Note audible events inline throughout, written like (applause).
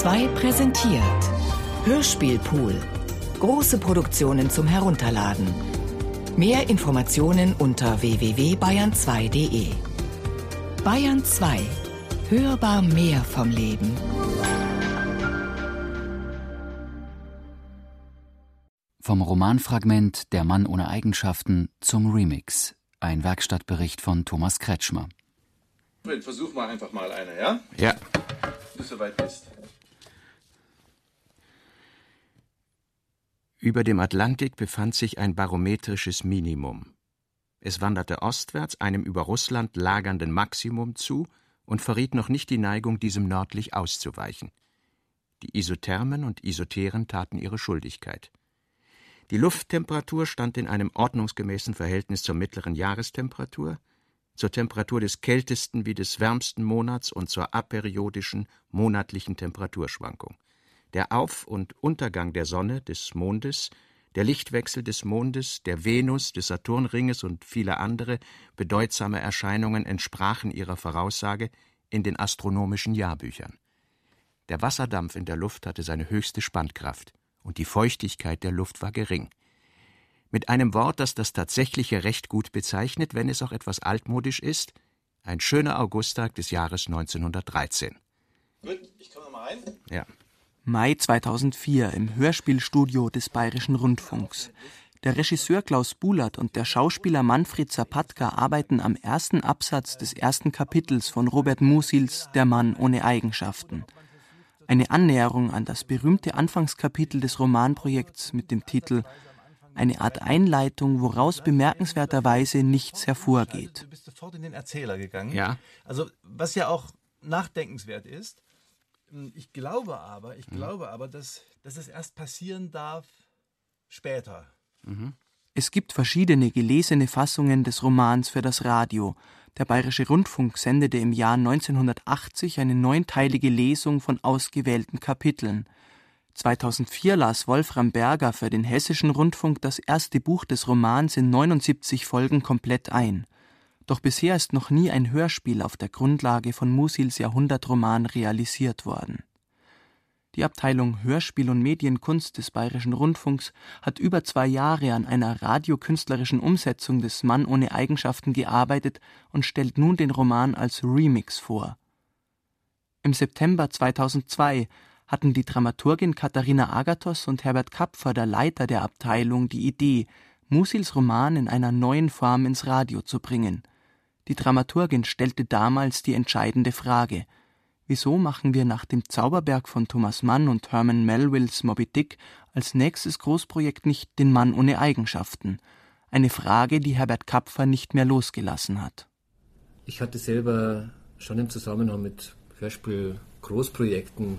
2 präsentiert Hörspielpool. Große Produktionen zum Herunterladen. Mehr Informationen unter www.bayern2.de. Bayern 2. Hörbar mehr vom Leben. Vom Romanfragment Der Mann ohne Eigenschaften zum Remix. Ein Werkstattbericht von Thomas Kretschmer. Versuch mal einfach mal eine, ja? Ja. Bis du soweit bist. Über dem Atlantik befand sich ein barometrisches Minimum. Es wanderte ostwärts einem über Russland lagernden Maximum zu und verriet noch nicht die Neigung, diesem nördlich auszuweichen. Die Isothermen und Isoteren taten ihre Schuldigkeit. Die Lufttemperatur stand in einem ordnungsgemäßen Verhältnis zur mittleren Jahrestemperatur, zur Temperatur des kältesten wie des wärmsten Monats und zur aperiodischen monatlichen Temperaturschwankung. Der Auf- und Untergang der Sonne, des Mondes, der Lichtwechsel des Mondes, der Venus, des Saturnringes und viele andere bedeutsame Erscheinungen entsprachen ihrer Voraussage in den astronomischen Jahrbüchern. Der Wasserdampf in der Luft hatte seine höchste Spannkraft, und die Feuchtigkeit der Luft war gering. Mit einem Wort, das das Tatsächliche recht gut bezeichnet, wenn es auch etwas altmodisch ist, ein schöner Augusttag des Jahres 1913. Gut, ich komme mal rein. Ja. Mai 2004 im Hörspielstudio des Bayerischen Rundfunks. Der Regisseur Klaus Bulat und der Schauspieler Manfred Zapatka arbeiten am ersten Absatz des ersten Kapitels von Robert Musils Der Mann ohne Eigenschaften. Eine Annäherung an das berühmte Anfangskapitel des Romanprojekts mit dem Titel eine Art Einleitung, woraus bemerkenswerterweise nichts hervorgeht. Du bist sofort in den Erzähler gegangen. Ja. Also, was ja auch nachdenkenswert ist. Ich glaube aber, ich glaube aber, dass, dass es erst passieren darf später. Es gibt verschiedene gelesene Fassungen des Romans für das Radio. Der Bayerische Rundfunk sendete im Jahr 1980 eine neunteilige Lesung von ausgewählten Kapiteln. 2004 las Wolfram Berger für den Hessischen Rundfunk das erste Buch des Romans in 79 Folgen komplett ein. Doch bisher ist noch nie ein Hörspiel auf der Grundlage von Musils Jahrhundertroman realisiert worden. Die Abteilung Hörspiel und Medienkunst des Bayerischen Rundfunks hat über zwei Jahre an einer radiokünstlerischen Umsetzung des Mann ohne Eigenschaften gearbeitet und stellt nun den Roman als Remix vor. Im September 2002 hatten die Dramaturgin Katharina Agathos und Herbert Kapfer, der Leiter der Abteilung, die Idee, Musils Roman in einer neuen Form ins Radio zu bringen. Die Dramaturgin stellte damals die entscheidende Frage: Wieso machen wir nach dem Zauberberg von Thomas Mann und Herman Melvilles Moby Dick als nächstes Großprojekt nicht den Mann ohne Eigenschaften? Eine Frage, die Herbert Kapfer nicht mehr losgelassen hat. Ich hatte selber schon im Zusammenhang mit Hörspiel-Großprojekten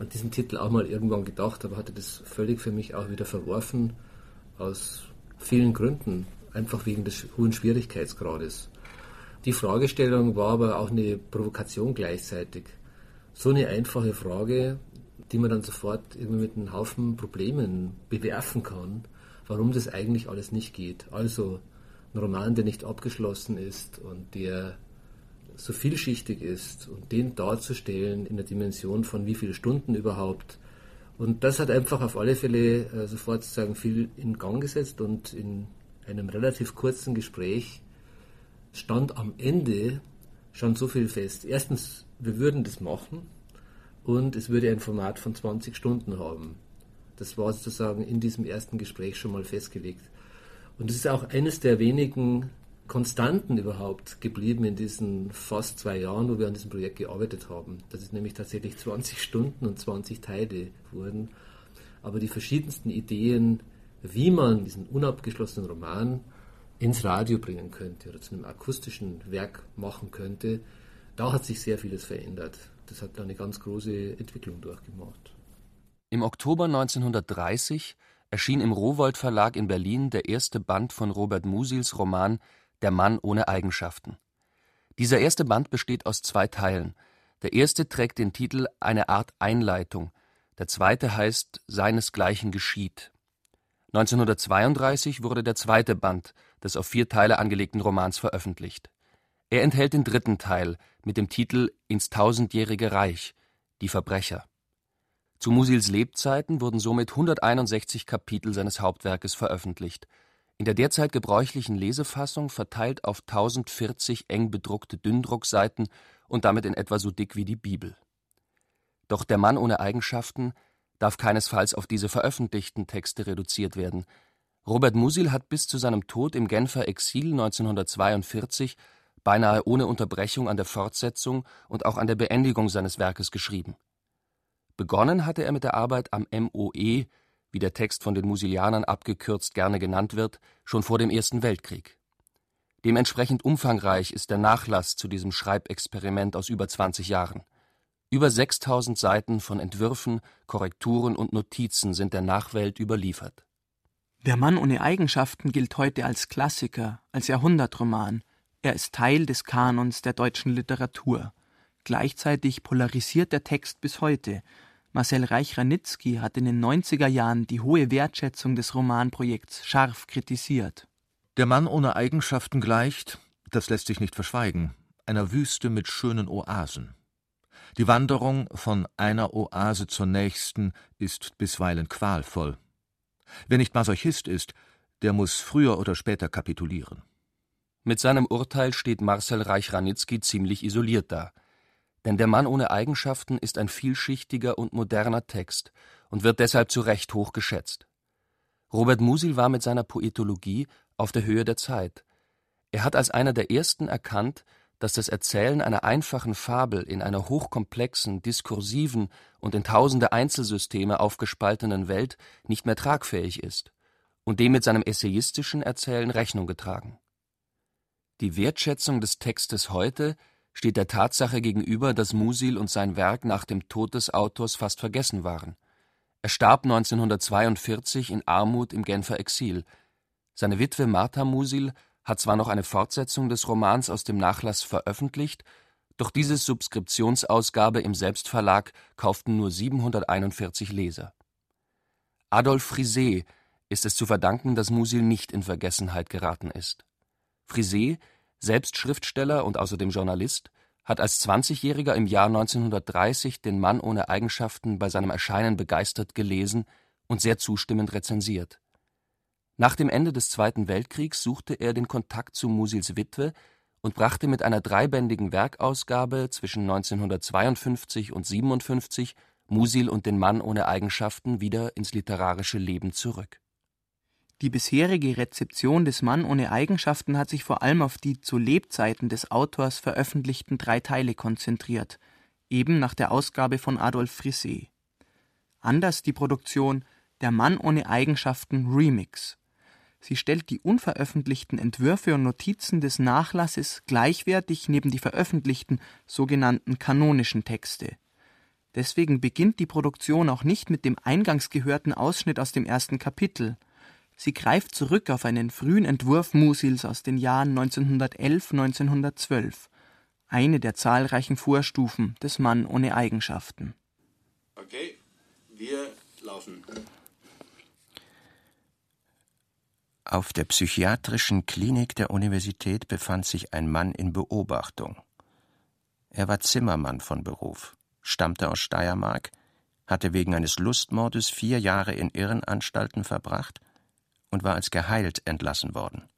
an diesen Titel auch mal irgendwann gedacht, aber hatte das völlig für mich auch wieder verworfen, aus vielen Gründen, einfach wegen des hohen Schwierigkeitsgrades. Die Fragestellung war aber auch eine Provokation gleichzeitig. So eine einfache Frage, die man dann sofort irgendwie mit einem Haufen Problemen bewerfen kann, warum das eigentlich alles nicht geht. Also ein Roman, der nicht abgeschlossen ist und der so vielschichtig ist und den darzustellen in der Dimension von wie viele Stunden überhaupt. Und das hat einfach auf alle Fälle äh, sofort sozusagen viel in Gang gesetzt und in einem relativ kurzen Gespräch stand am Ende schon so viel fest. Erstens, wir würden das machen und es würde ein Format von 20 Stunden haben. Das war sozusagen in diesem ersten Gespräch schon mal festgelegt. Und es ist auch eines der wenigen Konstanten überhaupt geblieben in diesen fast zwei Jahren, wo wir an diesem Projekt gearbeitet haben. Das ist nämlich tatsächlich 20 Stunden und 20 Teile wurden. Aber die verschiedensten Ideen, wie man diesen unabgeschlossenen Roman ins Radio bringen könnte oder zu einem akustischen Werk machen könnte, da hat sich sehr vieles verändert. Das hat eine ganz große Entwicklung durchgemacht. Im Oktober 1930 erschien im Rowold Verlag in Berlin der erste Band von Robert Musils Roman Der Mann ohne Eigenschaften. Dieser erste Band besteht aus zwei Teilen. Der erste trägt den Titel Eine Art Einleitung, der zweite heißt Seinesgleichen geschieht. 1932 wurde der zweite Band des auf vier Teile angelegten Romans veröffentlicht. Er enthält den dritten Teil mit dem Titel Ins tausendjährige Reich – Die Verbrecher. Zu Musils Lebzeiten wurden somit 161 Kapitel seines Hauptwerkes veröffentlicht, in der derzeit gebräuchlichen Lesefassung verteilt auf 1040 eng bedruckte Dünndruckseiten und damit in etwa so dick wie die Bibel. Doch der Mann ohne Eigenschaften darf keinesfalls auf diese veröffentlichten Texte reduziert werden. Robert Musil hat bis zu seinem Tod im Genfer Exil 1942 beinahe ohne Unterbrechung an der Fortsetzung und auch an der Beendigung seines Werkes geschrieben Begonnen hatte er mit der Arbeit am MOE, wie der Text von den Musilianern abgekürzt gerne genannt wird, schon vor dem Ersten Weltkrieg. Dementsprechend umfangreich ist der Nachlass zu diesem Schreibexperiment aus über 20 Jahren. Über 6000 Seiten von Entwürfen, Korrekturen und Notizen sind der Nachwelt überliefert. Der Mann ohne Eigenschaften gilt heute als Klassiker, als Jahrhundertroman. Er ist Teil des Kanons der deutschen Literatur. Gleichzeitig polarisiert der Text bis heute Marcel Reich-Ranitzky hat in den 90er Jahren die hohe Wertschätzung des Romanprojekts scharf kritisiert. Der Mann ohne Eigenschaften gleicht, das lässt sich nicht verschweigen, einer Wüste mit schönen Oasen. Die Wanderung von einer Oase zur nächsten ist bisweilen qualvoll. Wer nicht Masochist ist, der muss früher oder später kapitulieren. Mit seinem Urteil steht Marcel Reich-Ranitzky ziemlich isoliert da. Denn Der Mann ohne Eigenschaften ist ein vielschichtiger und moderner Text und wird deshalb zu Recht hoch geschätzt. Robert Musil war mit seiner Poetologie auf der Höhe der Zeit. Er hat als einer der ersten erkannt, dass das Erzählen einer einfachen Fabel in einer hochkomplexen, diskursiven und in tausende Einzelsysteme aufgespaltenen Welt nicht mehr tragfähig ist und dem mit seinem essayistischen Erzählen Rechnung getragen. Die Wertschätzung des Textes heute steht der Tatsache gegenüber, dass Musil und sein Werk nach dem Tod des Autors fast vergessen waren. Er starb 1942 in Armut im Genfer Exil. Seine Witwe Martha Musil hat zwar noch eine Fortsetzung des Romans aus dem Nachlass veröffentlicht, doch diese Subskriptionsausgabe im Selbstverlag kauften nur 741 Leser. Adolf Frisee ist es zu verdanken, dass Musil nicht in Vergessenheit geraten ist. Frisee selbst Schriftsteller und außerdem Journalist, hat als 20-Jähriger im Jahr 1930 den Mann ohne Eigenschaften bei seinem Erscheinen begeistert gelesen und sehr zustimmend rezensiert. Nach dem Ende des Zweiten Weltkriegs suchte er den Kontakt zu Musils Witwe und brachte mit einer dreibändigen Werkausgabe zwischen 1952 und 57 Musil und den Mann ohne Eigenschaften wieder ins literarische Leben zurück die bisherige Rezeption des Mann ohne Eigenschaften hat sich vor allem auf die zu Lebzeiten des Autors veröffentlichten drei Teile konzentriert, eben nach der Ausgabe von Adolf Frisee. Anders die Produktion Der Mann ohne Eigenschaften Remix. Sie stellt die unveröffentlichten Entwürfe und Notizen des Nachlasses gleichwertig neben die veröffentlichten sogenannten kanonischen Texte. Deswegen beginnt die Produktion auch nicht mit dem eingangs gehörten Ausschnitt aus dem ersten Kapitel Sie greift zurück auf einen frühen Entwurf Musils aus den Jahren 1911/1912, eine der zahlreichen Vorstufen des Mann ohne Eigenschaften. Okay, wir laufen. Auf der psychiatrischen Klinik der Universität befand sich ein Mann in Beobachtung. Er war Zimmermann von Beruf, stammte aus Steiermark, hatte wegen eines Lustmordes vier Jahre in Irrenanstalten verbracht und war als geheilt entlassen worden.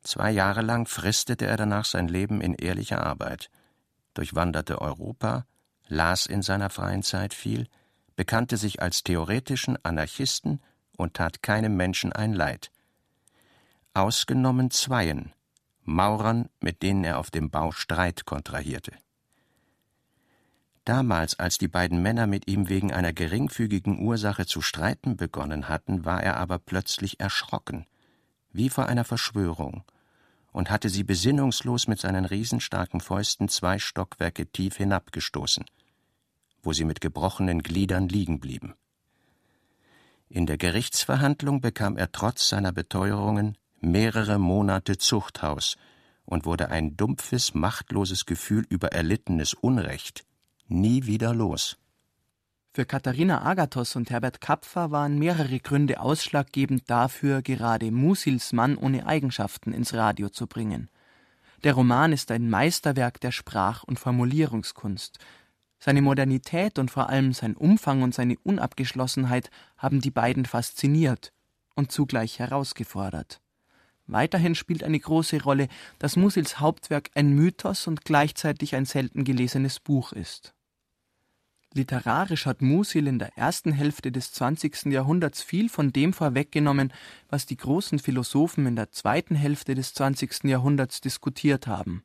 Zwei Jahre lang fristete er danach sein Leben in ehrlicher Arbeit, durchwanderte Europa, las in seiner freien Zeit viel, bekannte sich als theoretischen Anarchisten und tat keinem Menschen ein Leid. Ausgenommen zweien, Maurern, mit denen er auf dem Bau Streit kontrahierte. Damals, als die beiden Männer mit ihm wegen einer geringfügigen Ursache zu streiten begonnen hatten, war er aber plötzlich erschrocken, wie vor einer Verschwörung, und hatte sie besinnungslos mit seinen riesenstarken Fäusten zwei Stockwerke tief hinabgestoßen, wo sie mit gebrochenen Gliedern liegen blieben. In der Gerichtsverhandlung bekam er trotz seiner Beteuerungen mehrere Monate Zuchthaus und wurde ein dumpfes, machtloses Gefühl über erlittenes Unrecht nie wieder los. Für Katharina Agathos und Herbert Kapfer waren mehrere Gründe ausschlaggebend dafür, gerade Musils Mann ohne Eigenschaften ins Radio zu bringen. Der Roman ist ein Meisterwerk der Sprach- und Formulierungskunst. Seine Modernität und vor allem sein Umfang und seine Unabgeschlossenheit haben die beiden fasziniert und zugleich herausgefordert. Weiterhin spielt eine große Rolle, dass Musils Hauptwerk ein Mythos und gleichzeitig ein selten gelesenes Buch ist. Literarisch hat Musil in der ersten Hälfte des 20. Jahrhunderts viel von dem vorweggenommen, was die großen Philosophen in der zweiten Hälfte des 20. Jahrhunderts diskutiert haben.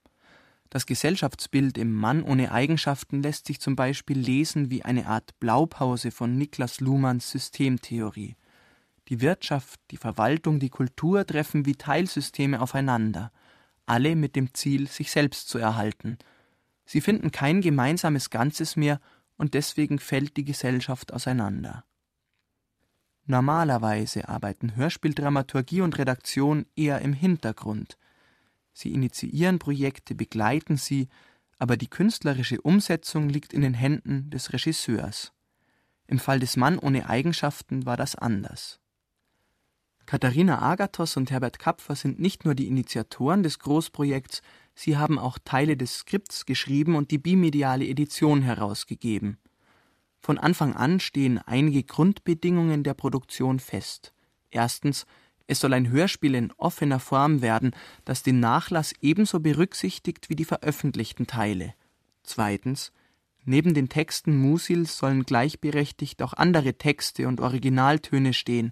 Das Gesellschaftsbild im Mann ohne Eigenschaften lässt sich zum Beispiel lesen wie eine Art Blaupause von Niklas Luhmanns Systemtheorie. Die Wirtschaft, die Verwaltung, die Kultur treffen wie Teilsysteme aufeinander, alle mit dem Ziel, sich selbst zu erhalten. Sie finden kein gemeinsames Ganzes mehr und deswegen fällt die Gesellschaft auseinander. Normalerweise arbeiten Hörspieldramaturgie und Redaktion eher im Hintergrund. Sie initiieren Projekte, begleiten sie, aber die künstlerische Umsetzung liegt in den Händen des Regisseurs. Im Fall des Mann ohne Eigenschaften war das anders. Katharina Agathos und Herbert Kapfer sind nicht nur die Initiatoren des Großprojekts, sie haben auch Teile des Skripts geschrieben und die bimediale Edition herausgegeben. Von Anfang an stehen einige Grundbedingungen der Produktion fest. Erstens es soll ein Hörspiel in offener Form werden, das den Nachlass ebenso berücksichtigt wie die veröffentlichten Teile. Zweitens. Neben den Texten Musils sollen gleichberechtigt auch andere Texte und Originaltöne stehen,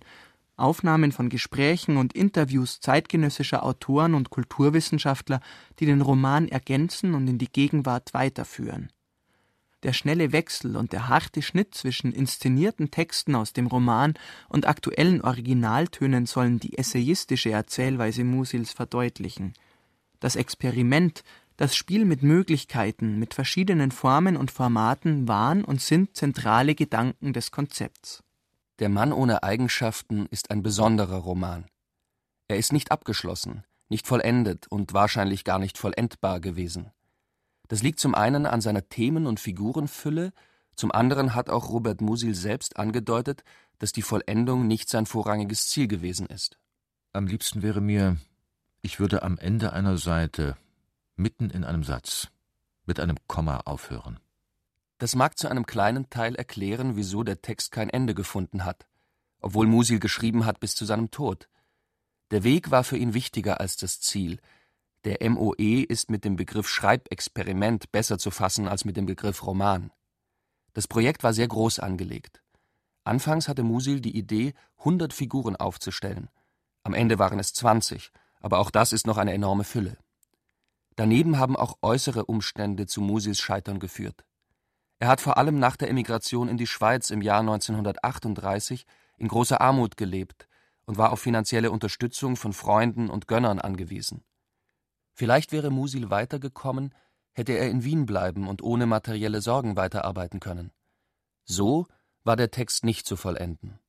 Aufnahmen von Gesprächen und Interviews zeitgenössischer Autoren und Kulturwissenschaftler, die den Roman ergänzen und in die Gegenwart weiterführen der schnelle Wechsel und der harte Schnitt zwischen inszenierten Texten aus dem Roman und aktuellen Originaltönen sollen die essayistische Erzählweise Musils verdeutlichen. Das Experiment, das Spiel mit Möglichkeiten, mit verschiedenen Formen und Formaten waren und sind zentrale Gedanken des Konzepts. Der Mann ohne Eigenschaften ist ein besonderer Roman. Er ist nicht abgeschlossen, nicht vollendet und wahrscheinlich gar nicht vollendbar gewesen. Das liegt zum einen an seiner Themen- und Figurenfülle, zum anderen hat auch Robert Musil selbst angedeutet, dass die Vollendung nicht sein vorrangiges Ziel gewesen ist. Am liebsten wäre mir, ich würde am Ende einer Seite, mitten in einem Satz, mit einem Komma aufhören. Das mag zu einem kleinen Teil erklären, wieso der Text kein Ende gefunden hat, obwohl Musil geschrieben hat bis zu seinem Tod. Der Weg war für ihn wichtiger als das Ziel, der MOE ist mit dem Begriff Schreibexperiment besser zu fassen als mit dem Begriff Roman. Das Projekt war sehr groß angelegt. Anfangs hatte Musil die Idee, 100 Figuren aufzustellen. Am Ende waren es 20, aber auch das ist noch eine enorme Fülle. Daneben haben auch äußere Umstände zu Musils Scheitern geführt. Er hat vor allem nach der Emigration in die Schweiz im Jahr 1938 in großer Armut gelebt und war auf finanzielle Unterstützung von Freunden und Gönnern angewiesen. Vielleicht wäre Musil weitergekommen, hätte er in Wien bleiben und ohne materielle Sorgen weiterarbeiten können. So war der Text nicht zu vollenden.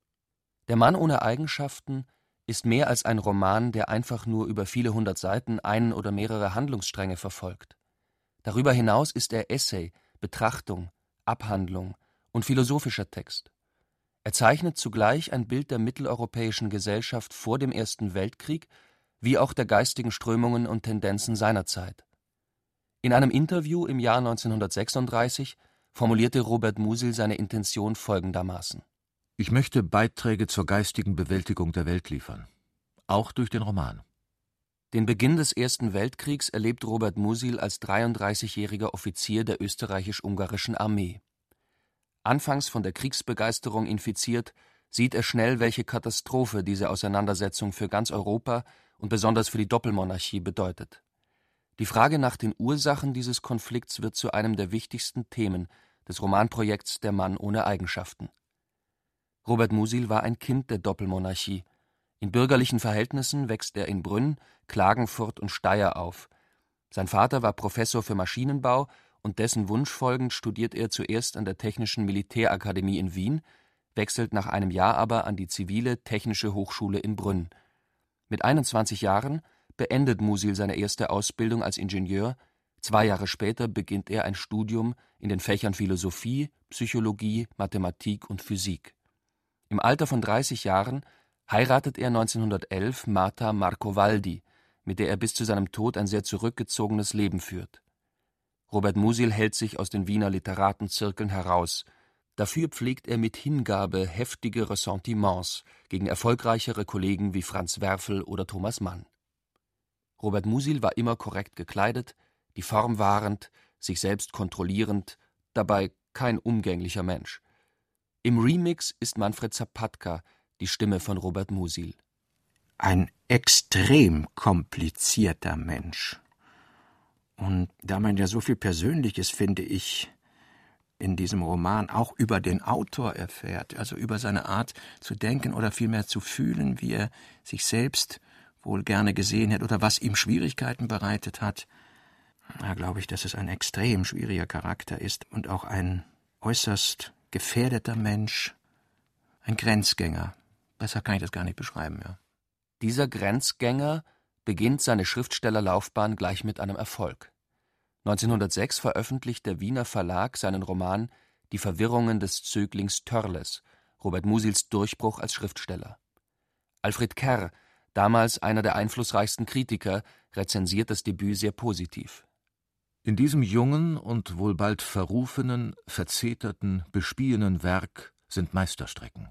Der Mann ohne Eigenschaften ist mehr als ein Roman, der einfach nur über viele hundert Seiten einen oder mehrere Handlungsstränge verfolgt. Darüber hinaus ist er Essay, Betrachtung, Abhandlung und philosophischer Text. Er zeichnet zugleich ein Bild der mitteleuropäischen Gesellschaft vor dem Ersten Weltkrieg wie auch der geistigen Strömungen und Tendenzen seiner Zeit. In einem Interview im Jahr 1936 formulierte Robert Musil seine Intention folgendermaßen: Ich möchte Beiträge zur geistigen Bewältigung der Welt liefern, auch durch den Roman. Den Beginn des Ersten Weltkriegs erlebt Robert Musil als 33-jähriger Offizier der österreichisch-ungarischen Armee. Anfangs von der Kriegsbegeisterung infiziert, sieht er schnell, welche Katastrophe diese Auseinandersetzung für ganz Europa und besonders für die Doppelmonarchie bedeutet. Die Frage nach den Ursachen dieses Konflikts wird zu einem der wichtigsten Themen des Romanprojekts Der Mann ohne Eigenschaften. Robert Musil war ein Kind der Doppelmonarchie. In bürgerlichen Verhältnissen wächst er in Brünn, Klagenfurt und Steyr auf. Sein Vater war Professor für Maschinenbau und dessen Wunsch folgend studiert er zuerst an der Technischen Militärakademie in Wien, wechselt nach einem Jahr aber an die Zivile Technische Hochschule in Brünn mit 21 Jahren beendet Musil seine erste Ausbildung als Ingenieur, zwei Jahre später beginnt er ein Studium in den Fächern Philosophie, Psychologie, Mathematik und Physik. Im Alter von 30 Jahren heiratet er 1911 Marta Marcovaldi, mit der er bis zu seinem Tod ein sehr zurückgezogenes Leben führt. Robert Musil hält sich aus den Wiener Literatenzirkeln heraus. Dafür pflegt er mit Hingabe heftige Ressentiments gegen erfolgreichere Kollegen wie Franz Werfel oder Thomas Mann. Robert Musil war immer korrekt gekleidet, die Form wahrend, sich selbst kontrollierend, dabei kein umgänglicher Mensch. Im Remix ist Manfred Zapatka die Stimme von Robert Musil. Ein extrem komplizierter Mensch. Und da man ja so viel Persönliches, finde ich, in diesem Roman auch über den Autor erfährt, also über seine Art zu denken oder vielmehr zu fühlen, wie er sich selbst wohl gerne gesehen hätte oder was ihm Schwierigkeiten bereitet hat, da glaube ich, dass es ein extrem schwieriger Charakter ist und auch ein äußerst gefährdeter Mensch, ein Grenzgänger. Besser kann ich das gar nicht beschreiben, ja. Dieser Grenzgänger beginnt seine Schriftstellerlaufbahn gleich mit einem Erfolg. 1906 veröffentlicht der Wiener Verlag seinen Roman Die Verwirrungen des Zöglings Törles, Robert Musils Durchbruch als Schriftsteller. Alfred Kerr, damals einer der einflussreichsten Kritiker, rezensiert das Debüt sehr positiv. In diesem jungen und wohl bald verrufenen, verzeterten, bespiehenen Werk sind Meisterstrecken.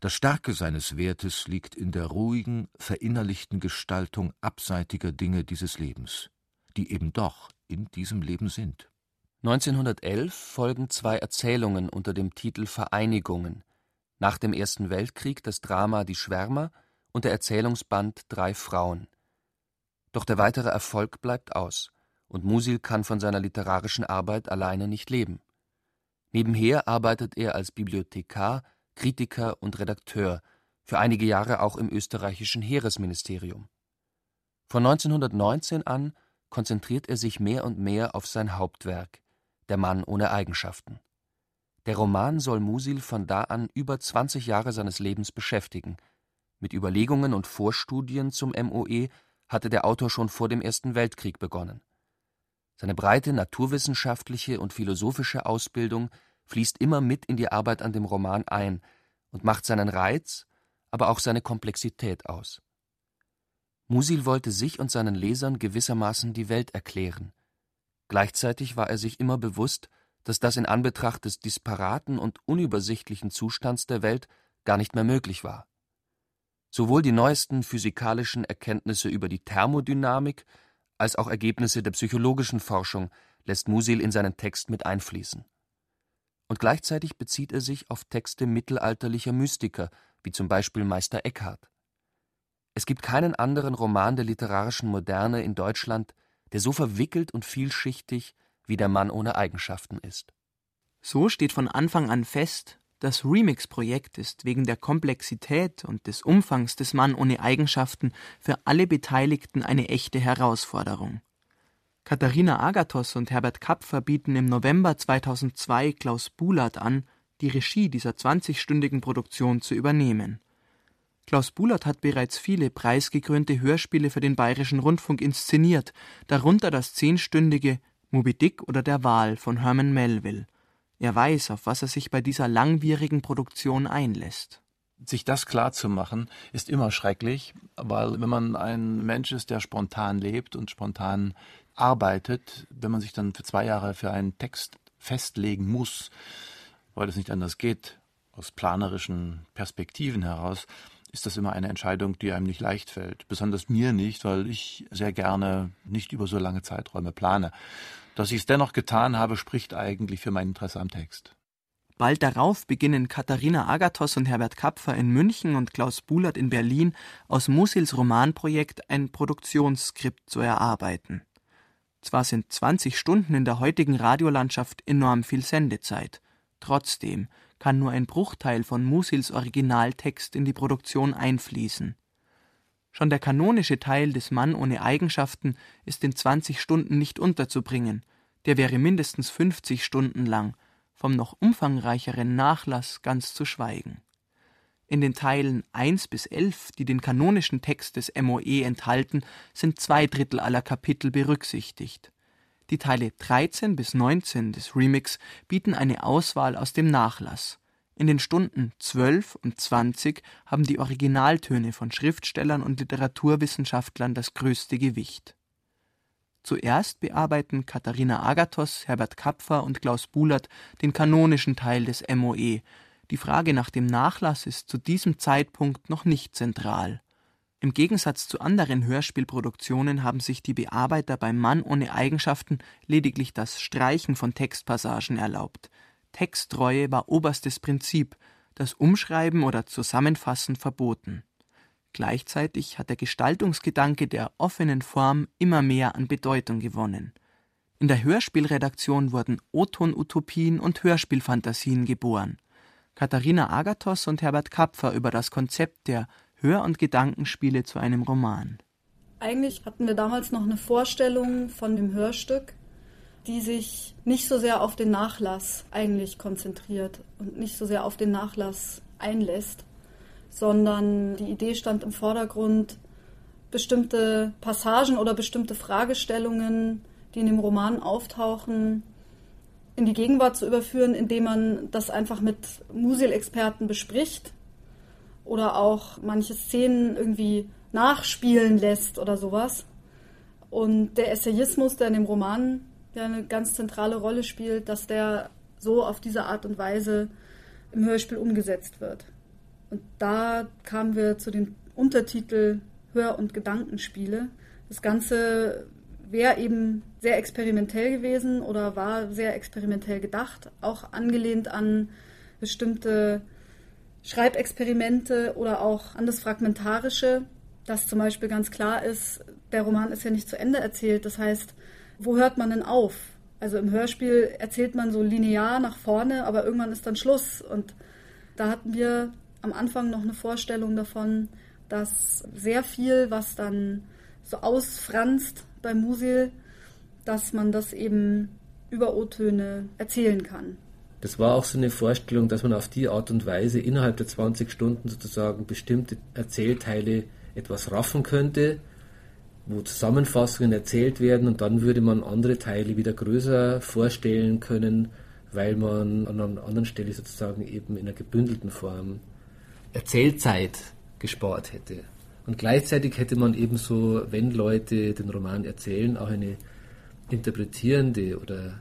Das Starke seines Wertes liegt in der ruhigen, verinnerlichten Gestaltung abseitiger Dinge dieses Lebens, die eben doch in diesem Leben sind. 1911 folgen zwei Erzählungen unter dem Titel Vereinigungen. Nach dem Ersten Weltkrieg das Drama Die Schwärmer und der Erzählungsband Drei Frauen. Doch der weitere Erfolg bleibt aus, und Musil kann von seiner literarischen Arbeit alleine nicht leben. Nebenher arbeitet er als Bibliothekar, Kritiker und Redakteur, für einige Jahre auch im österreichischen Heeresministerium. Von 1919 an konzentriert er sich mehr und mehr auf sein Hauptwerk Der Mann ohne Eigenschaften. Der Roman soll Musil von da an über 20 Jahre seines Lebens beschäftigen. Mit Überlegungen und Vorstudien zum MOE hatte der Autor schon vor dem Ersten Weltkrieg begonnen. Seine breite naturwissenschaftliche und philosophische Ausbildung fließt immer mit in die Arbeit an dem Roman ein und macht seinen Reiz, aber auch seine Komplexität aus. Musil wollte sich und seinen Lesern gewissermaßen die Welt erklären. Gleichzeitig war er sich immer bewusst, dass das in Anbetracht des disparaten und unübersichtlichen Zustands der Welt gar nicht mehr möglich war. Sowohl die neuesten physikalischen Erkenntnisse über die Thermodynamik als auch Ergebnisse der psychologischen Forschung lässt Musil in seinen Text mit einfließen. Und gleichzeitig bezieht er sich auf Texte mittelalterlicher Mystiker, wie zum Beispiel Meister Eckhart. Es gibt keinen anderen Roman der literarischen Moderne in Deutschland, der so verwickelt und vielschichtig wie Der Mann ohne Eigenschaften ist. So steht von Anfang an fest, das Remix-Projekt ist wegen der Komplexität und des Umfangs des Mann ohne Eigenschaften für alle Beteiligten eine echte Herausforderung. Katharina Agathos und Herbert Kapfer bieten im November 2002 Klaus Bulat an, die Regie dieser 20-stündigen Produktion zu übernehmen. Klaus Bulat hat bereits viele preisgekrönte Hörspiele für den Bayerischen Rundfunk inszeniert, darunter das zehnstündige Moby Dick oder Der Wal von Herman Melville. Er weiß, auf was er sich bei dieser langwierigen Produktion einlässt. Sich das klar zu machen, ist immer schrecklich, weil wenn man ein Mensch ist, der spontan lebt und spontan arbeitet, wenn man sich dann für zwei Jahre für einen Text festlegen muss, weil es nicht anders geht, aus planerischen Perspektiven heraus, ist das immer eine Entscheidung, die einem nicht leicht fällt. Besonders mir nicht, weil ich sehr gerne nicht über so lange Zeiträume plane. Dass ich es dennoch getan habe, spricht eigentlich für mein Interesse am Text. Bald darauf beginnen Katharina Agathos und Herbert Kapfer in München und Klaus Bulert in Berlin aus Musils Romanprojekt ein Produktionsskript zu erarbeiten. Zwar sind 20 Stunden in der heutigen Radiolandschaft enorm viel Sendezeit. Trotzdem kann nur ein Bruchteil von Musils Originaltext in die Produktion einfließen. Schon der kanonische Teil des Mann ohne Eigenschaften ist in 20 Stunden nicht unterzubringen, der wäre mindestens 50 Stunden lang, vom noch umfangreicheren Nachlass ganz zu schweigen. In den Teilen 1 bis 11, die den kanonischen Text des MOE enthalten, sind zwei Drittel aller Kapitel berücksichtigt. Die Teile 13 bis 19 des Remix bieten eine Auswahl aus dem Nachlass. In den Stunden 12 und 20 haben die Originaltöne von Schriftstellern und Literaturwissenschaftlern das größte Gewicht. Zuerst bearbeiten Katharina Agathos, Herbert Kapfer und Klaus Bulert den kanonischen Teil des MOE. Die Frage nach dem Nachlass ist zu diesem Zeitpunkt noch nicht zentral. Im Gegensatz zu anderen Hörspielproduktionen haben sich die Bearbeiter beim Mann ohne Eigenschaften lediglich das Streichen von Textpassagen erlaubt. Texttreue war oberstes Prinzip, das Umschreiben oder Zusammenfassen verboten. Gleichzeitig hat der Gestaltungsgedanke der offenen Form immer mehr an Bedeutung gewonnen. In der Hörspielredaktion wurden O-Ton-Utopien und Hörspielfantasien geboren. Katharina Agathos und Herbert Kapfer über das Konzept der Hör- und Gedankenspiele zu einem Roman. Eigentlich hatten wir damals noch eine Vorstellung von dem Hörstück, die sich nicht so sehr auf den Nachlass eigentlich konzentriert und nicht so sehr auf den Nachlass einlässt, sondern die Idee stand im Vordergrund, bestimmte Passagen oder bestimmte Fragestellungen, die in dem Roman auftauchen, in die Gegenwart zu überführen, indem man das einfach mit Musil-Experten bespricht oder auch manche Szenen irgendwie nachspielen lässt oder sowas. Und der Essayismus, der in dem Roman eine ganz zentrale Rolle spielt, dass der so auf diese Art und Weise im Hörspiel umgesetzt wird. Und da kamen wir zu dem Untertitel Hör- und Gedankenspiele. Das Ganze wäre eben sehr experimentell gewesen oder war sehr experimentell gedacht, auch angelehnt an bestimmte Schreibexperimente oder auch an das Fragmentarische, dass zum Beispiel ganz klar ist, der Roman ist ja nicht zu Ende erzählt. Das heißt, wo hört man denn auf? Also im Hörspiel erzählt man so linear nach vorne, aber irgendwann ist dann Schluss. Und da hatten wir am Anfang noch eine Vorstellung davon, dass sehr viel, was dann so ausfranst beim Musil, dass man das eben über O-Töne erzählen kann. Das war auch so eine Vorstellung, dass man auf die Art und Weise innerhalb der 20 Stunden sozusagen bestimmte Erzählteile etwas raffen könnte, wo Zusammenfassungen erzählt werden und dann würde man andere Teile wieder größer vorstellen können, weil man an einer anderen Stelle sozusagen eben in einer gebündelten Form Erzählzeit gespart hätte. Und gleichzeitig hätte man ebenso, wenn Leute den Roman erzählen, auch eine interpretierende oder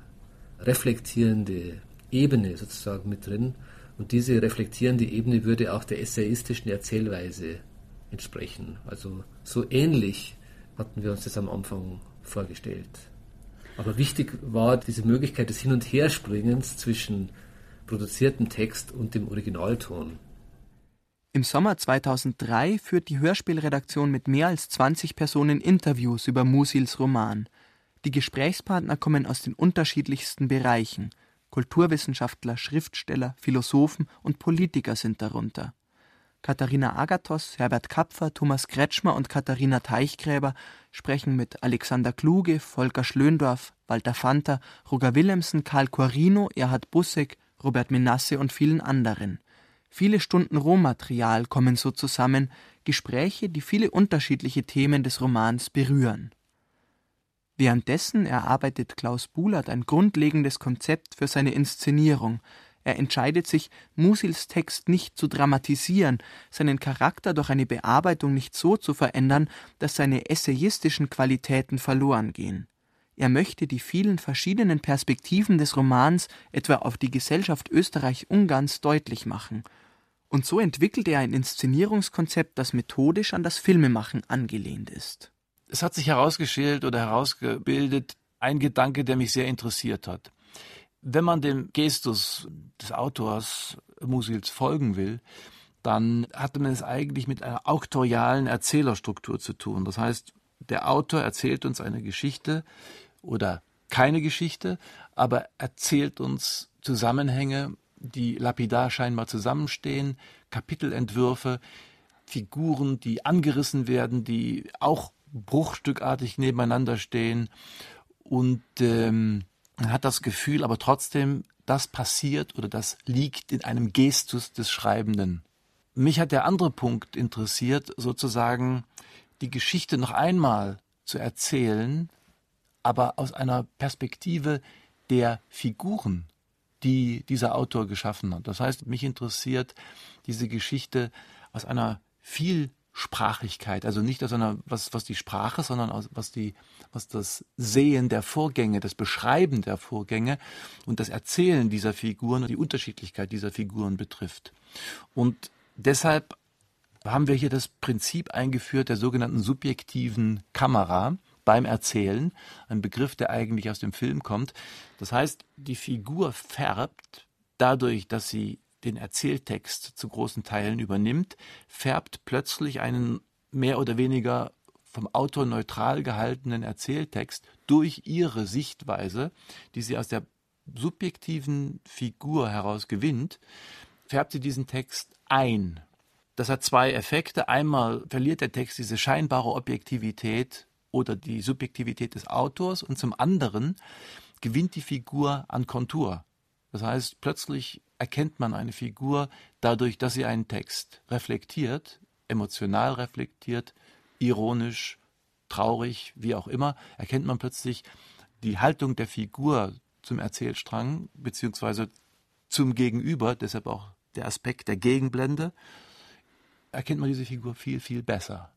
reflektierende Ebene sozusagen mit drin. Und diese reflektierende Ebene würde auch der essayistischen Erzählweise entsprechen. Also so ähnlich hatten wir uns das am Anfang vorgestellt. Aber wichtig war diese Möglichkeit des Hin- und Herspringens zwischen produziertem Text und dem Originalton. Im Sommer 2003 führt die Hörspielredaktion mit mehr als 20 Personen Interviews über Musils Roman. Die Gesprächspartner kommen aus den unterschiedlichsten Bereichen. Kulturwissenschaftler, Schriftsteller, Philosophen und Politiker sind darunter. Katharina Agathos, Herbert Kapfer, Thomas Kretschmer und Katharina Teichgräber sprechen mit Alexander Kluge, Volker Schlöndorff, Walter Fanta, Roger Willemsen, Karl Corino, Erhard Bussek, Robert Menasse und vielen anderen. Viele Stunden Rohmaterial kommen so zusammen, Gespräche, die viele unterschiedliche Themen des Romans berühren. Währenddessen erarbeitet Klaus Bulert ein grundlegendes Konzept für seine Inszenierung. Er entscheidet sich, Musils Text nicht zu dramatisieren, seinen Charakter durch eine Bearbeitung nicht so zu verändern, dass seine essayistischen Qualitäten verloren gehen. Er möchte die vielen verschiedenen Perspektiven des Romans etwa auf die Gesellschaft Österreich-Ungarns deutlich machen – und so entwickelt er ein Inszenierungskonzept, das methodisch an das Filmemachen angelehnt ist. Es hat sich herausgeschält oder herausgebildet ein Gedanke, der mich sehr interessiert hat. Wenn man dem Gestus des Autors Musils folgen will, dann hat man es eigentlich mit einer auktorialen Erzählerstruktur zu tun. Das heißt, der Autor erzählt uns eine Geschichte oder keine Geschichte, aber erzählt uns Zusammenhänge die lapidar scheinbar zusammenstehen, Kapitelentwürfe, Figuren, die angerissen werden, die auch bruchstückartig nebeneinander stehen und ähm, man hat das Gefühl, aber trotzdem, das passiert oder das liegt in einem Gestus des Schreibenden. Mich hat der andere Punkt interessiert, sozusagen die Geschichte noch einmal zu erzählen, aber aus einer Perspektive der Figuren, die dieser Autor geschaffen hat. Das heißt, mich interessiert diese Geschichte aus einer viel Sprachigkeit, also nicht aus einer, was, was die Sprache, sondern aus, was die, was das Sehen der Vorgänge, das Beschreiben der Vorgänge und das Erzählen dieser Figuren und die Unterschiedlichkeit dieser Figuren betrifft. Und deshalb haben wir hier das Prinzip eingeführt der sogenannten subjektiven Kamera beim Erzählen, ein Begriff, der eigentlich aus dem Film kommt. Das heißt, die Figur färbt dadurch, dass sie den Erzähltext zu großen Teilen übernimmt, färbt plötzlich einen mehr oder weniger vom Autor neutral gehaltenen Erzähltext durch ihre Sichtweise, die sie aus der subjektiven Figur heraus gewinnt, färbt sie diesen Text ein. Das hat zwei Effekte. Einmal verliert der Text diese scheinbare Objektivität oder die Subjektivität des Autors und zum anderen gewinnt die Figur an Kontur. Das heißt, plötzlich erkennt man eine Figur dadurch, dass sie einen Text reflektiert, emotional reflektiert, ironisch, traurig, wie auch immer, erkennt man plötzlich die Haltung der Figur zum Erzählstrang beziehungsweise zum Gegenüber, deshalb auch der Aspekt der Gegenblende, erkennt man diese Figur viel, viel besser.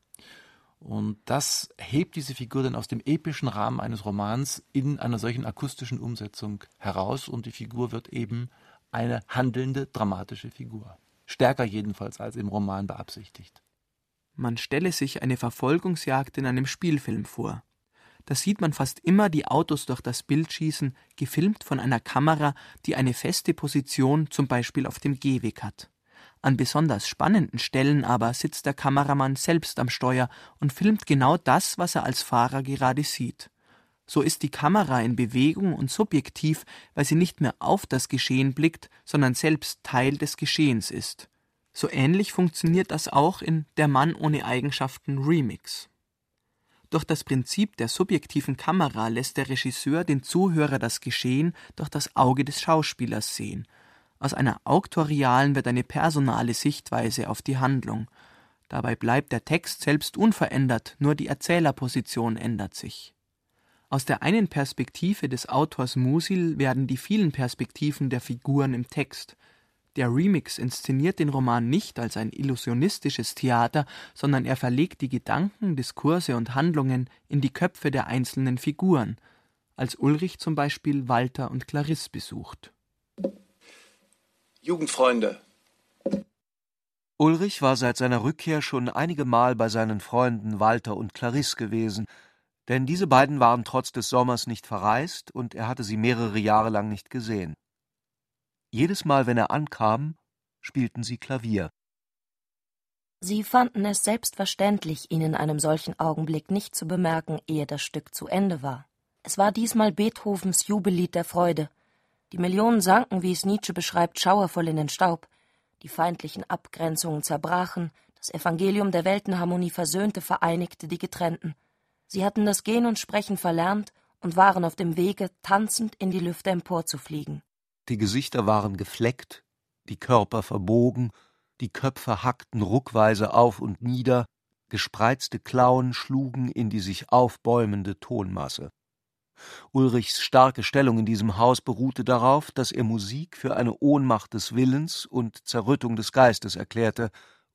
Und das hebt diese Figur dann aus dem epischen Rahmen eines Romans in einer solchen akustischen Umsetzung heraus und die Figur wird eben eine handelnde, dramatische Figur. Stärker jedenfalls als im Roman beabsichtigt. Man stelle sich eine Verfolgungsjagd in einem Spielfilm vor. Da sieht man fast immer die Autos durch das Bild schießen, gefilmt von einer Kamera, die eine feste Position zum Beispiel auf dem Gehweg hat. An besonders spannenden Stellen aber sitzt der Kameramann selbst am Steuer und filmt genau das, was er als Fahrer gerade sieht. So ist die Kamera in Bewegung und subjektiv, weil sie nicht mehr auf das Geschehen blickt, sondern selbst Teil des Geschehens ist. So ähnlich funktioniert das auch in Der Mann ohne Eigenschaften Remix. Durch das Prinzip der subjektiven Kamera lässt der Regisseur den Zuhörer das Geschehen durch das Auge des Schauspielers sehen. Aus einer auktorialen wird eine personale Sichtweise auf die Handlung. Dabei bleibt der Text selbst unverändert, nur die Erzählerposition ändert sich. Aus der einen Perspektive des Autors Musil werden die vielen Perspektiven der Figuren im Text. Der Remix inszeniert den Roman nicht als ein illusionistisches Theater, sondern er verlegt die Gedanken, Diskurse und Handlungen in die Köpfe der einzelnen Figuren, als Ulrich zum Beispiel Walter und Clarisse besucht. Jugendfreunde. Ulrich war seit seiner Rückkehr schon einige Mal bei seinen Freunden Walter und Clarisse gewesen, denn diese beiden waren trotz des Sommers nicht verreist und er hatte sie mehrere Jahre lang nicht gesehen. Jedes Mal, wenn er ankam, spielten sie Klavier. Sie fanden es selbstverständlich, ihn in einem solchen Augenblick nicht zu bemerken, ehe das Stück zu Ende war. Es war diesmal Beethovens Jubellied der Freude. Die Millionen sanken, wie es Nietzsche beschreibt, schauervoll in den Staub. Die feindlichen Abgrenzungen zerbrachen, das Evangelium der Weltenharmonie versöhnte, vereinigte die Getrennten. Sie hatten das Gehen und Sprechen verlernt und waren auf dem Wege, tanzend in die Lüfte emporzufliegen. Die Gesichter waren gefleckt, die Körper verbogen, die Köpfe hackten ruckweise auf und nieder, gespreizte Klauen schlugen in die sich aufbäumende Tonmasse. Ulrichs starke Stellung in diesem Haus beruhte darauf, dass er Musik für eine Ohnmacht des Willens und Zerrüttung des Geistes erklärte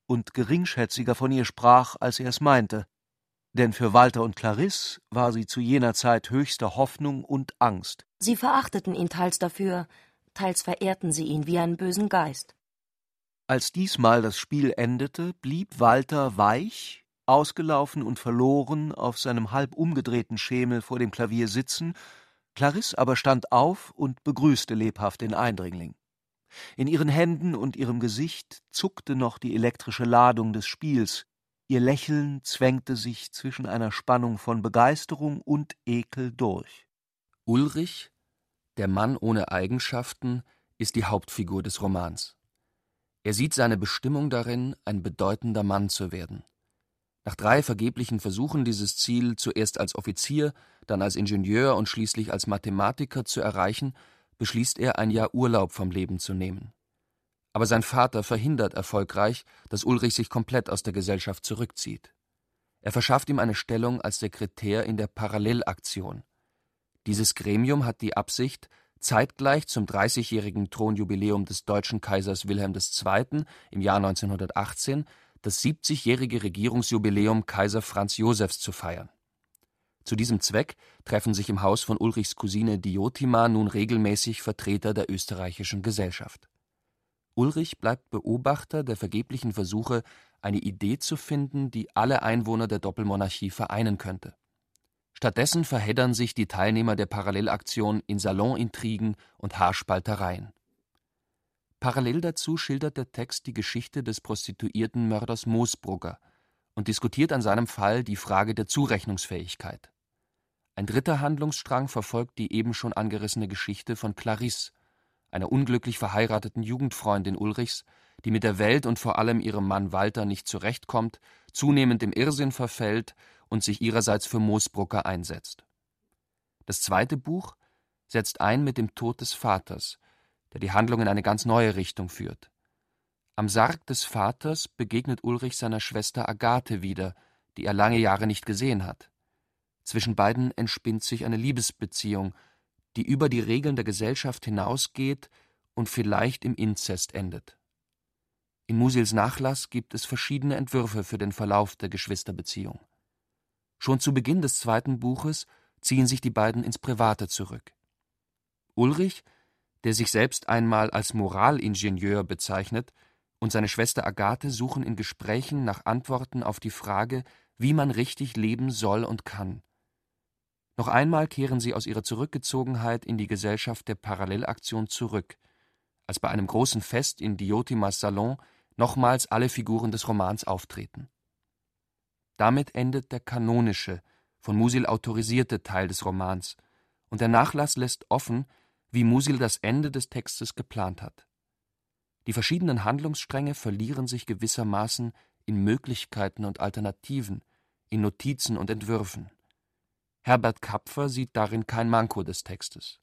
und geringschätziger von ihr sprach, als er es meinte denn für Walter und Clarisse war sie zu jener Zeit höchste Hoffnung und Angst. Sie verachteten ihn teils dafür, teils verehrten sie ihn wie einen bösen Geist. Als diesmal das Spiel endete, blieb Walter weich, ausgelaufen und verloren auf seinem halb umgedrehten Schemel vor dem Klavier sitzen, Clarisse aber stand auf und begrüßte lebhaft den Eindringling. In ihren Händen und ihrem Gesicht zuckte noch die elektrische Ladung des Spiels, Ihr Lächeln zwängte sich zwischen einer Spannung von Begeisterung und Ekel durch. Ulrich, der Mann ohne Eigenschaften, ist die Hauptfigur des Romans. Er sieht seine Bestimmung darin, ein bedeutender Mann zu werden. Nach drei vergeblichen Versuchen, dieses Ziel zuerst als Offizier, dann als Ingenieur und schließlich als Mathematiker zu erreichen, beschließt er, ein Jahr Urlaub vom Leben zu nehmen. Aber sein Vater verhindert erfolgreich, dass Ulrich sich komplett aus der Gesellschaft zurückzieht. Er verschafft ihm eine Stellung als Sekretär in der Parallelaktion. Dieses Gremium hat die Absicht, zeitgleich zum 30-jährigen Thronjubiläum des deutschen Kaisers Wilhelm II. im Jahr 1918 das 70-jährige Regierungsjubiläum Kaiser Franz Josefs zu feiern. Zu diesem Zweck treffen sich im Haus von Ulrichs Cousine Diotima nun regelmäßig Vertreter der österreichischen Gesellschaft. Ulrich bleibt Beobachter der vergeblichen Versuche, eine Idee zu finden, die alle Einwohner der Doppelmonarchie vereinen könnte. Stattdessen verheddern sich die Teilnehmer der Parallelaktion in Salonintrigen und Haarspaltereien. Parallel dazu schildert der Text die Geschichte des Prostituiertenmörders Moosbrugger und diskutiert an seinem Fall die Frage der Zurechnungsfähigkeit. Ein dritter Handlungsstrang verfolgt die eben schon angerissene Geschichte von Clarisse, einer unglücklich verheirateten Jugendfreundin Ulrichs, die mit der Welt und vor allem ihrem Mann Walter nicht zurechtkommt, zunehmend im Irrsinn verfällt und sich ihrerseits für Moosbrucker einsetzt. Das zweite Buch setzt ein mit dem Tod des Vaters, der die Handlung in eine ganz neue Richtung führt. Am Sarg des Vaters begegnet Ulrich seiner Schwester Agathe wieder, die er lange Jahre nicht gesehen hat. Zwischen beiden entspinnt sich eine Liebesbeziehung, die über die Regeln der Gesellschaft hinausgeht und vielleicht im Inzest endet. In Musils Nachlass gibt es verschiedene Entwürfe für den Verlauf der Geschwisterbeziehung. Schon zu Beginn des zweiten Buches ziehen sich die beiden ins Private zurück. Ulrich, der sich selbst einmal als Moralingenieur bezeichnet, und seine Schwester Agathe suchen in Gesprächen nach Antworten auf die Frage, wie man richtig leben soll und kann. Noch einmal kehren sie aus ihrer Zurückgezogenheit in die Gesellschaft der Parallelaktion zurück, als bei einem großen Fest in Diotimas Salon nochmals alle Figuren des Romans auftreten. Damit endet der kanonische, von Musil autorisierte Teil des Romans, und der Nachlass lässt offen, wie Musil das Ende des Textes geplant hat. Die verschiedenen Handlungsstränge verlieren sich gewissermaßen in Möglichkeiten und Alternativen, in Notizen und Entwürfen. Herbert Kapfer sieht darin kein Manko des Textes.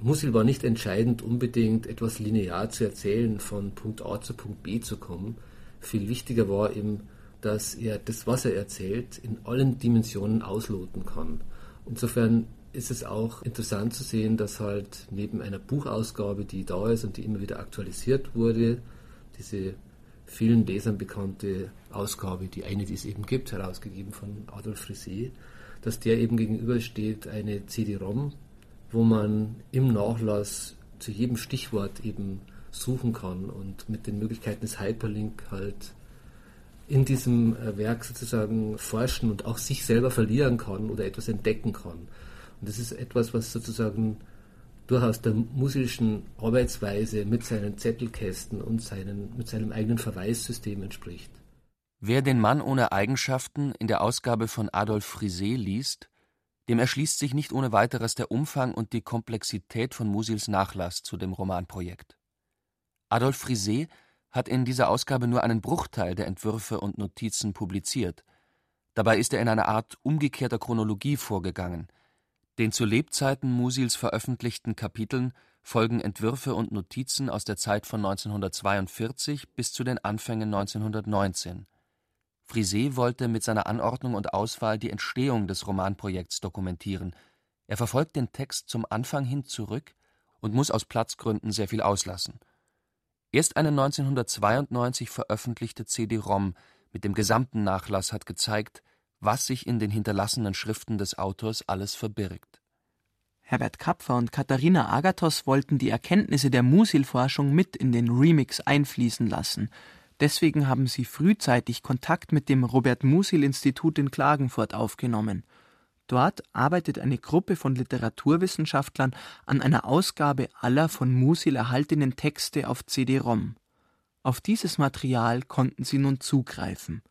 Musil war nicht entscheidend, unbedingt etwas linear zu erzählen, von Punkt A zu Punkt B zu kommen. Viel wichtiger war ihm, dass er das, was er erzählt, in allen Dimensionen ausloten kann. Insofern ist es auch interessant zu sehen, dass halt neben einer Buchausgabe, die da ist und die immer wieder aktualisiert wurde, diese vielen Lesern bekannte Ausgabe, die eine, die es eben gibt, herausgegeben von Adolf Frisee, dass der eben gegenübersteht eine CD-ROM, wo man im Nachlass zu jedem Stichwort eben suchen kann und mit den Möglichkeiten des Hyperlink halt in diesem äh, Werk sozusagen forschen und auch sich selber verlieren kann oder etwas entdecken kann. Und das ist etwas, was sozusagen durchaus der musischen Arbeitsweise mit seinen Zettelkästen und seinen, mit seinem eigenen Verweissystem entspricht. Wer den Mann ohne Eigenschaften in der Ausgabe von Adolf Frisee liest, dem erschließt sich nicht ohne weiteres der Umfang und die Komplexität von Musils Nachlass zu dem Romanprojekt. Adolf Frisee hat in dieser Ausgabe nur einen Bruchteil der Entwürfe und Notizen publiziert. Dabei ist er in einer Art umgekehrter Chronologie vorgegangen. Den zu Lebzeiten Musils veröffentlichten Kapiteln folgen Entwürfe und Notizen aus der Zeit von 1942 bis zu den Anfängen 1919. Frisee wollte mit seiner Anordnung und Auswahl die Entstehung des Romanprojekts dokumentieren. Er verfolgt den Text zum Anfang hin zurück und muss aus Platzgründen sehr viel auslassen. Erst eine 1992 veröffentlichte CD-ROM mit dem gesamten Nachlass hat gezeigt, was sich in den hinterlassenen Schriften des Autors alles verbirgt. Herbert Kapfer und Katharina Agathos wollten die Erkenntnisse der Musil-Forschung mit in den Remix einfließen lassen – Deswegen haben sie frühzeitig Kontakt mit dem Robert-Musil-Institut in Klagenfurt aufgenommen. Dort arbeitet eine Gruppe von Literaturwissenschaftlern an einer Ausgabe aller von Musil erhaltenen Texte auf CD-ROM. Auf dieses Material konnten sie nun zugreifen.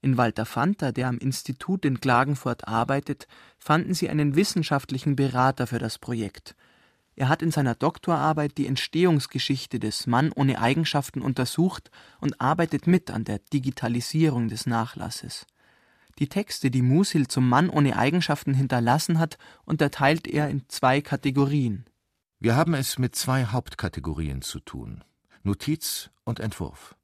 In Walter Fanta, der am Institut in Klagenfurt arbeitet, fanden sie einen wissenschaftlichen Berater für das Projekt – er hat in seiner Doktorarbeit die Entstehungsgeschichte des Mann ohne Eigenschaften untersucht und arbeitet mit an der Digitalisierung des Nachlasses. Die Texte, die Musil zum Mann ohne Eigenschaften hinterlassen hat, unterteilt er in zwei Kategorien. Wir haben es mit zwei Hauptkategorien zu tun: Notiz und Entwurf.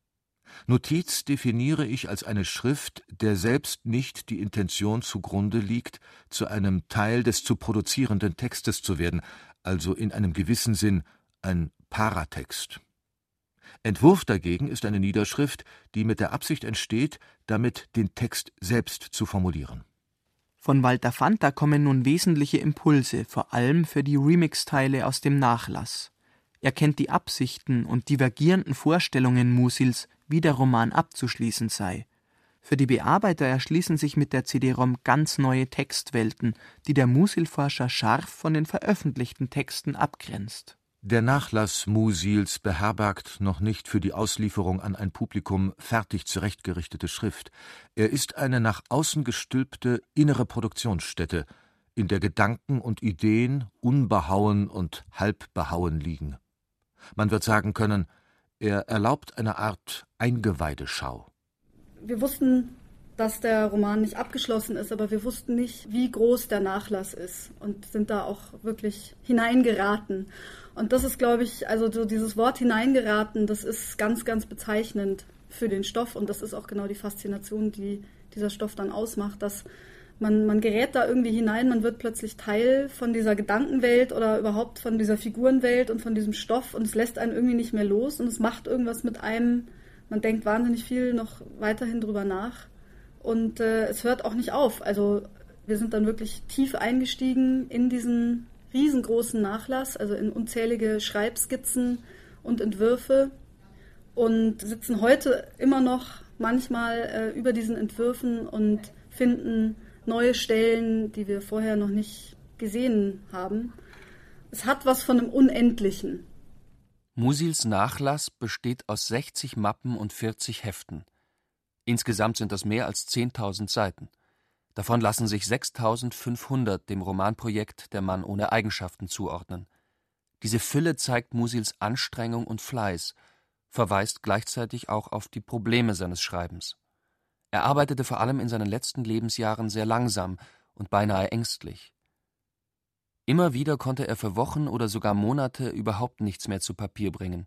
Notiz definiere ich als eine Schrift, der selbst nicht die Intention zugrunde liegt, zu einem Teil des zu produzierenden Textes zu werden, also in einem gewissen Sinn ein Paratext. Entwurf dagegen ist eine Niederschrift, die mit der Absicht entsteht, damit den Text selbst zu formulieren. Von Walter Fanta kommen nun wesentliche Impulse, vor allem für die Remix-Teile aus dem Nachlass. Er kennt die Absichten und divergierenden Vorstellungen Musils, wie der Roman abzuschließen sei. Für die Bearbeiter erschließen sich mit der CD-ROM ganz neue Textwelten, die der Musil-Forscher scharf von den veröffentlichten Texten abgrenzt. Der Nachlass Musils beherbergt noch nicht für die Auslieferung an ein Publikum fertig zurechtgerichtete Schrift. Er ist eine nach außen gestülpte innere Produktionsstätte, in der Gedanken und Ideen unbehauen und halb behauen liegen. Man wird sagen können, er erlaubt eine Art Eingeweideschau wir wussten, dass der Roman nicht abgeschlossen ist, aber wir wussten nicht, wie groß der Nachlass ist und sind da auch wirklich hineingeraten. Und das ist, glaube ich, also so dieses Wort hineingeraten, das ist ganz, ganz bezeichnend für den Stoff und das ist auch genau die Faszination, die dieser Stoff dann ausmacht, dass man, man gerät da irgendwie hinein, man wird plötzlich Teil von dieser Gedankenwelt oder überhaupt von dieser Figurenwelt und von diesem Stoff und es lässt einen irgendwie nicht mehr los und es macht irgendwas mit einem, man denkt wahnsinnig viel noch weiterhin drüber nach und äh, es hört auch nicht auf. Also wir sind dann wirklich tief eingestiegen in diesen riesengroßen Nachlass, also in unzählige Schreibskizzen und Entwürfe und sitzen heute immer noch manchmal äh, über diesen Entwürfen und finden neue Stellen, die wir vorher noch nicht gesehen haben. Es hat was von einem Unendlichen. Musils Nachlass besteht aus 60 Mappen und 40 Heften. Insgesamt sind das mehr als 10.000 Seiten. Davon lassen sich 6.500 dem Romanprojekt Der Mann ohne Eigenschaften zuordnen. Diese Fülle zeigt Musils Anstrengung und Fleiß, verweist gleichzeitig auch auf die Probleme seines Schreibens. Er arbeitete vor allem in seinen letzten Lebensjahren sehr langsam und beinahe ängstlich. Immer wieder konnte er für Wochen oder sogar Monate überhaupt nichts mehr zu Papier bringen.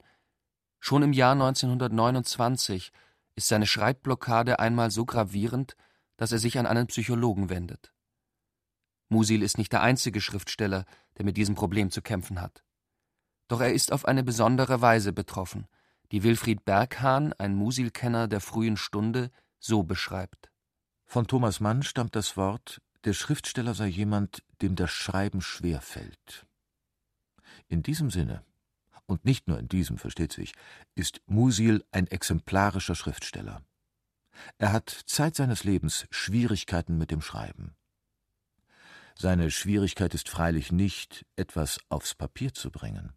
Schon im Jahr 1929 ist seine Schreibblockade einmal so gravierend, dass er sich an einen Psychologen wendet. Musil ist nicht der einzige Schriftsteller, der mit diesem Problem zu kämpfen hat. Doch er ist auf eine besondere Weise betroffen, die Wilfried Berghahn, ein Musil-Kenner der frühen Stunde, so beschreibt. Von Thomas Mann stammt das Wort der Schriftsteller sei jemand, dem das Schreiben schwer fällt. In diesem Sinne, und nicht nur in diesem, versteht sich, ist Musil ein exemplarischer Schriftsteller. Er hat Zeit seines Lebens Schwierigkeiten mit dem Schreiben. Seine Schwierigkeit ist freilich nicht, etwas aufs Papier zu bringen.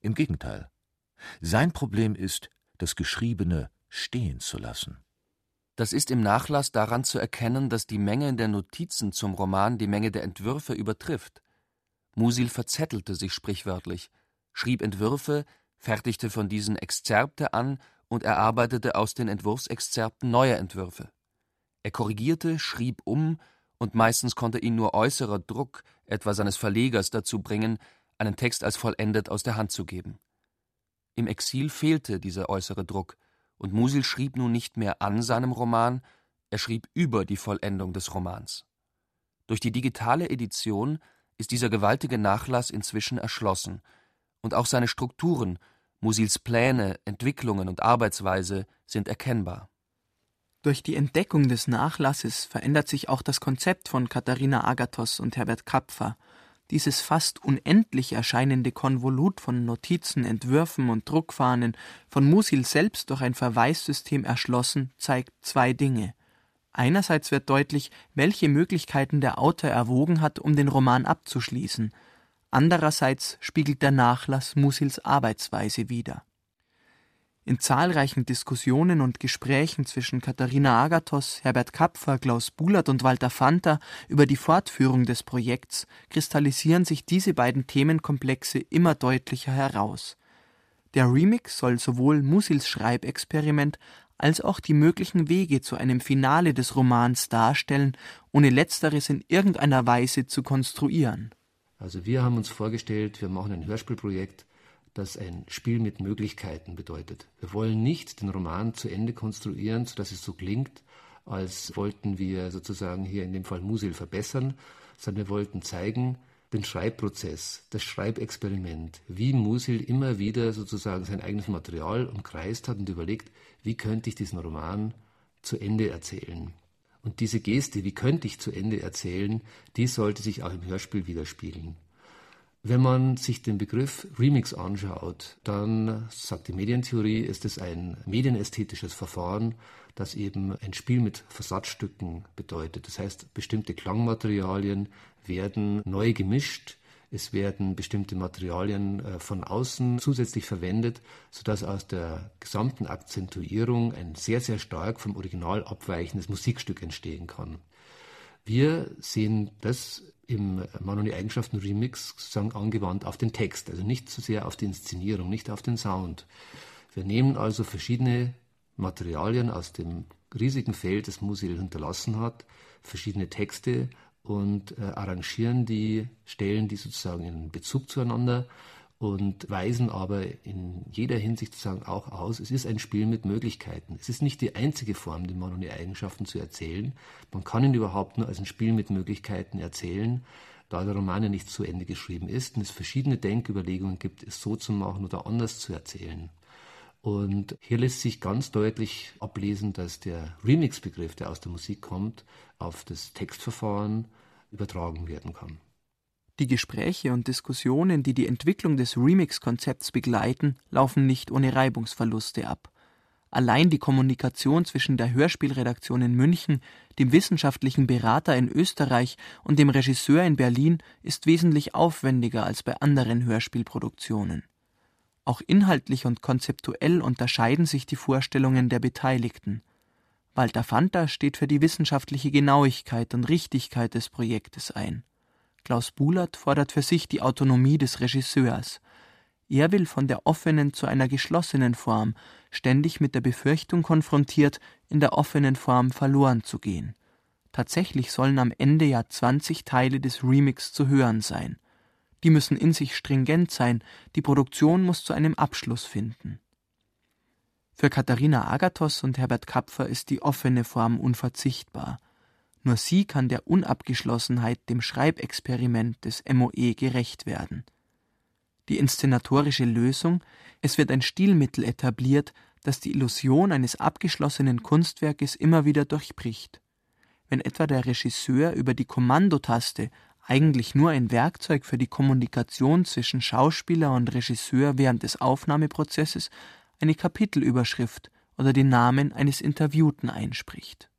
Im Gegenteil. Sein Problem ist, das Geschriebene stehen zu lassen. Das ist im Nachlass daran zu erkennen, dass die Menge der Notizen zum Roman die Menge der Entwürfe übertrifft. Musil verzettelte sich sprichwörtlich, schrieb Entwürfe, fertigte von diesen Exzerpte an und erarbeitete aus den Entwurfsexzerpten neue Entwürfe. Er korrigierte, schrieb um, und meistens konnte ihn nur äußerer Druck, etwa seines Verlegers, dazu bringen, einen Text als vollendet aus der Hand zu geben. Im Exil fehlte dieser äußere Druck, und Musil schrieb nun nicht mehr an seinem Roman, er schrieb über die Vollendung des Romans. Durch die digitale Edition ist dieser gewaltige Nachlass inzwischen erschlossen, und auch seine Strukturen, Musils Pläne, Entwicklungen und Arbeitsweise sind erkennbar. Durch die Entdeckung des Nachlasses verändert sich auch das Konzept von Katharina Agathos und Herbert Kapfer, dieses fast unendlich erscheinende Konvolut von Notizen, Entwürfen und Druckfahnen, von Musil selbst durch ein Verweissystem erschlossen, zeigt zwei Dinge. Einerseits wird deutlich, welche Möglichkeiten der Autor erwogen hat, um den Roman abzuschließen. Andererseits spiegelt der Nachlass Musils Arbeitsweise wider in zahlreichen Diskussionen und Gesprächen zwischen Katharina Agathos, Herbert Kapfer, Klaus Bulat und Walter Fanta über die Fortführung des Projekts kristallisieren sich diese beiden Themenkomplexe immer deutlicher heraus. Der Remix soll sowohl Musils Schreibexperiment als auch die möglichen Wege zu einem Finale des Romans darstellen, ohne letzteres in irgendeiner Weise zu konstruieren. Also wir haben uns vorgestellt, wir machen ein Hörspielprojekt, das ein Spiel mit Möglichkeiten bedeutet. Wir wollen nicht den Roman zu Ende konstruieren, sodass es so klingt, als wollten wir sozusagen hier in dem Fall Musil verbessern, sondern wir wollten zeigen, den Schreibprozess, das Schreibexperiment, wie Musil immer wieder sozusagen sein eigenes Material umkreist hat und überlegt, wie könnte ich diesen Roman zu Ende erzählen. Und diese Geste, wie könnte ich zu Ende erzählen, die sollte sich auch im Hörspiel widerspiegeln. Wenn man sich den Begriff Remix anschaut, dann sagt die Medientheorie, ist es ein medienästhetisches Verfahren, das eben ein Spiel mit Versatzstücken bedeutet. Das heißt, bestimmte Klangmaterialien werden neu gemischt, es werden bestimmte Materialien äh, von außen zusätzlich verwendet, sodass aus der gesamten Akzentuierung ein sehr, sehr stark vom Original abweichendes Musikstück entstehen kann. Wir sehen das im Mann und die Eigenschaften Remix sozusagen angewandt auf den Text, also nicht so sehr auf die Inszenierung, nicht auf den Sound. Wir nehmen also verschiedene Materialien aus dem riesigen Feld, das Musil hinterlassen hat, verschiedene Texte und äh, arrangieren die Stellen, die sozusagen in Bezug zueinander und weisen aber in jeder Hinsicht sozusagen auch aus, es ist ein Spiel mit Möglichkeiten. Es ist nicht die einzige Form, den Mann und die Eigenschaften zu erzählen. Man kann ihn überhaupt nur als ein Spiel mit Möglichkeiten erzählen, da der Roman ja nicht zu Ende geschrieben ist und es verschiedene Denküberlegungen gibt, es so zu machen oder anders zu erzählen. Und hier lässt sich ganz deutlich ablesen, dass der Remix-Begriff, der aus der Musik kommt, auf das Textverfahren übertragen werden kann. Die Gespräche und Diskussionen, die die Entwicklung des Remix-Konzepts begleiten, laufen nicht ohne Reibungsverluste ab. Allein die Kommunikation zwischen der Hörspielredaktion in München, dem wissenschaftlichen Berater in Österreich und dem Regisseur in Berlin ist wesentlich aufwendiger als bei anderen Hörspielproduktionen. Auch inhaltlich und konzeptuell unterscheiden sich die Vorstellungen der Beteiligten. Walter Fanta steht für die wissenschaftliche Genauigkeit und Richtigkeit des Projektes ein. Klaus Bulert fordert für sich die Autonomie des Regisseurs. Er will von der offenen zu einer geschlossenen Form, ständig mit der Befürchtung konfrontiert, in der offenen Form verloren zu gehen. Tatsächlich sollen am Ende ja 20 Teile des Remix zu hören sein. Die müssen in sich stringent sein, die Produktion muss zu einem Abschluss finden. Für Katharina Agathos und Herbert Kapfer ist die offene Form unverzichtbar. Nur sie kann der Unabgeschlossenheit, dem Schreibexperiment des MOE gerecht werden. Die inszenatorische Lösung, es wird ein Stilmittel etabliert, das die Illusion eines abgeschlossenen Kunstwerkes immer wieder durchbricht. Wenn etwa der Regisseur über die Kommandotaste eigentlich nur ein Werkzeug für die Kommunikation zwischen Schauspieler und Regisseur während des Aufnahmeprozesses eine Kapitelüberschrift oder den Namen eines Interviewten einspricht.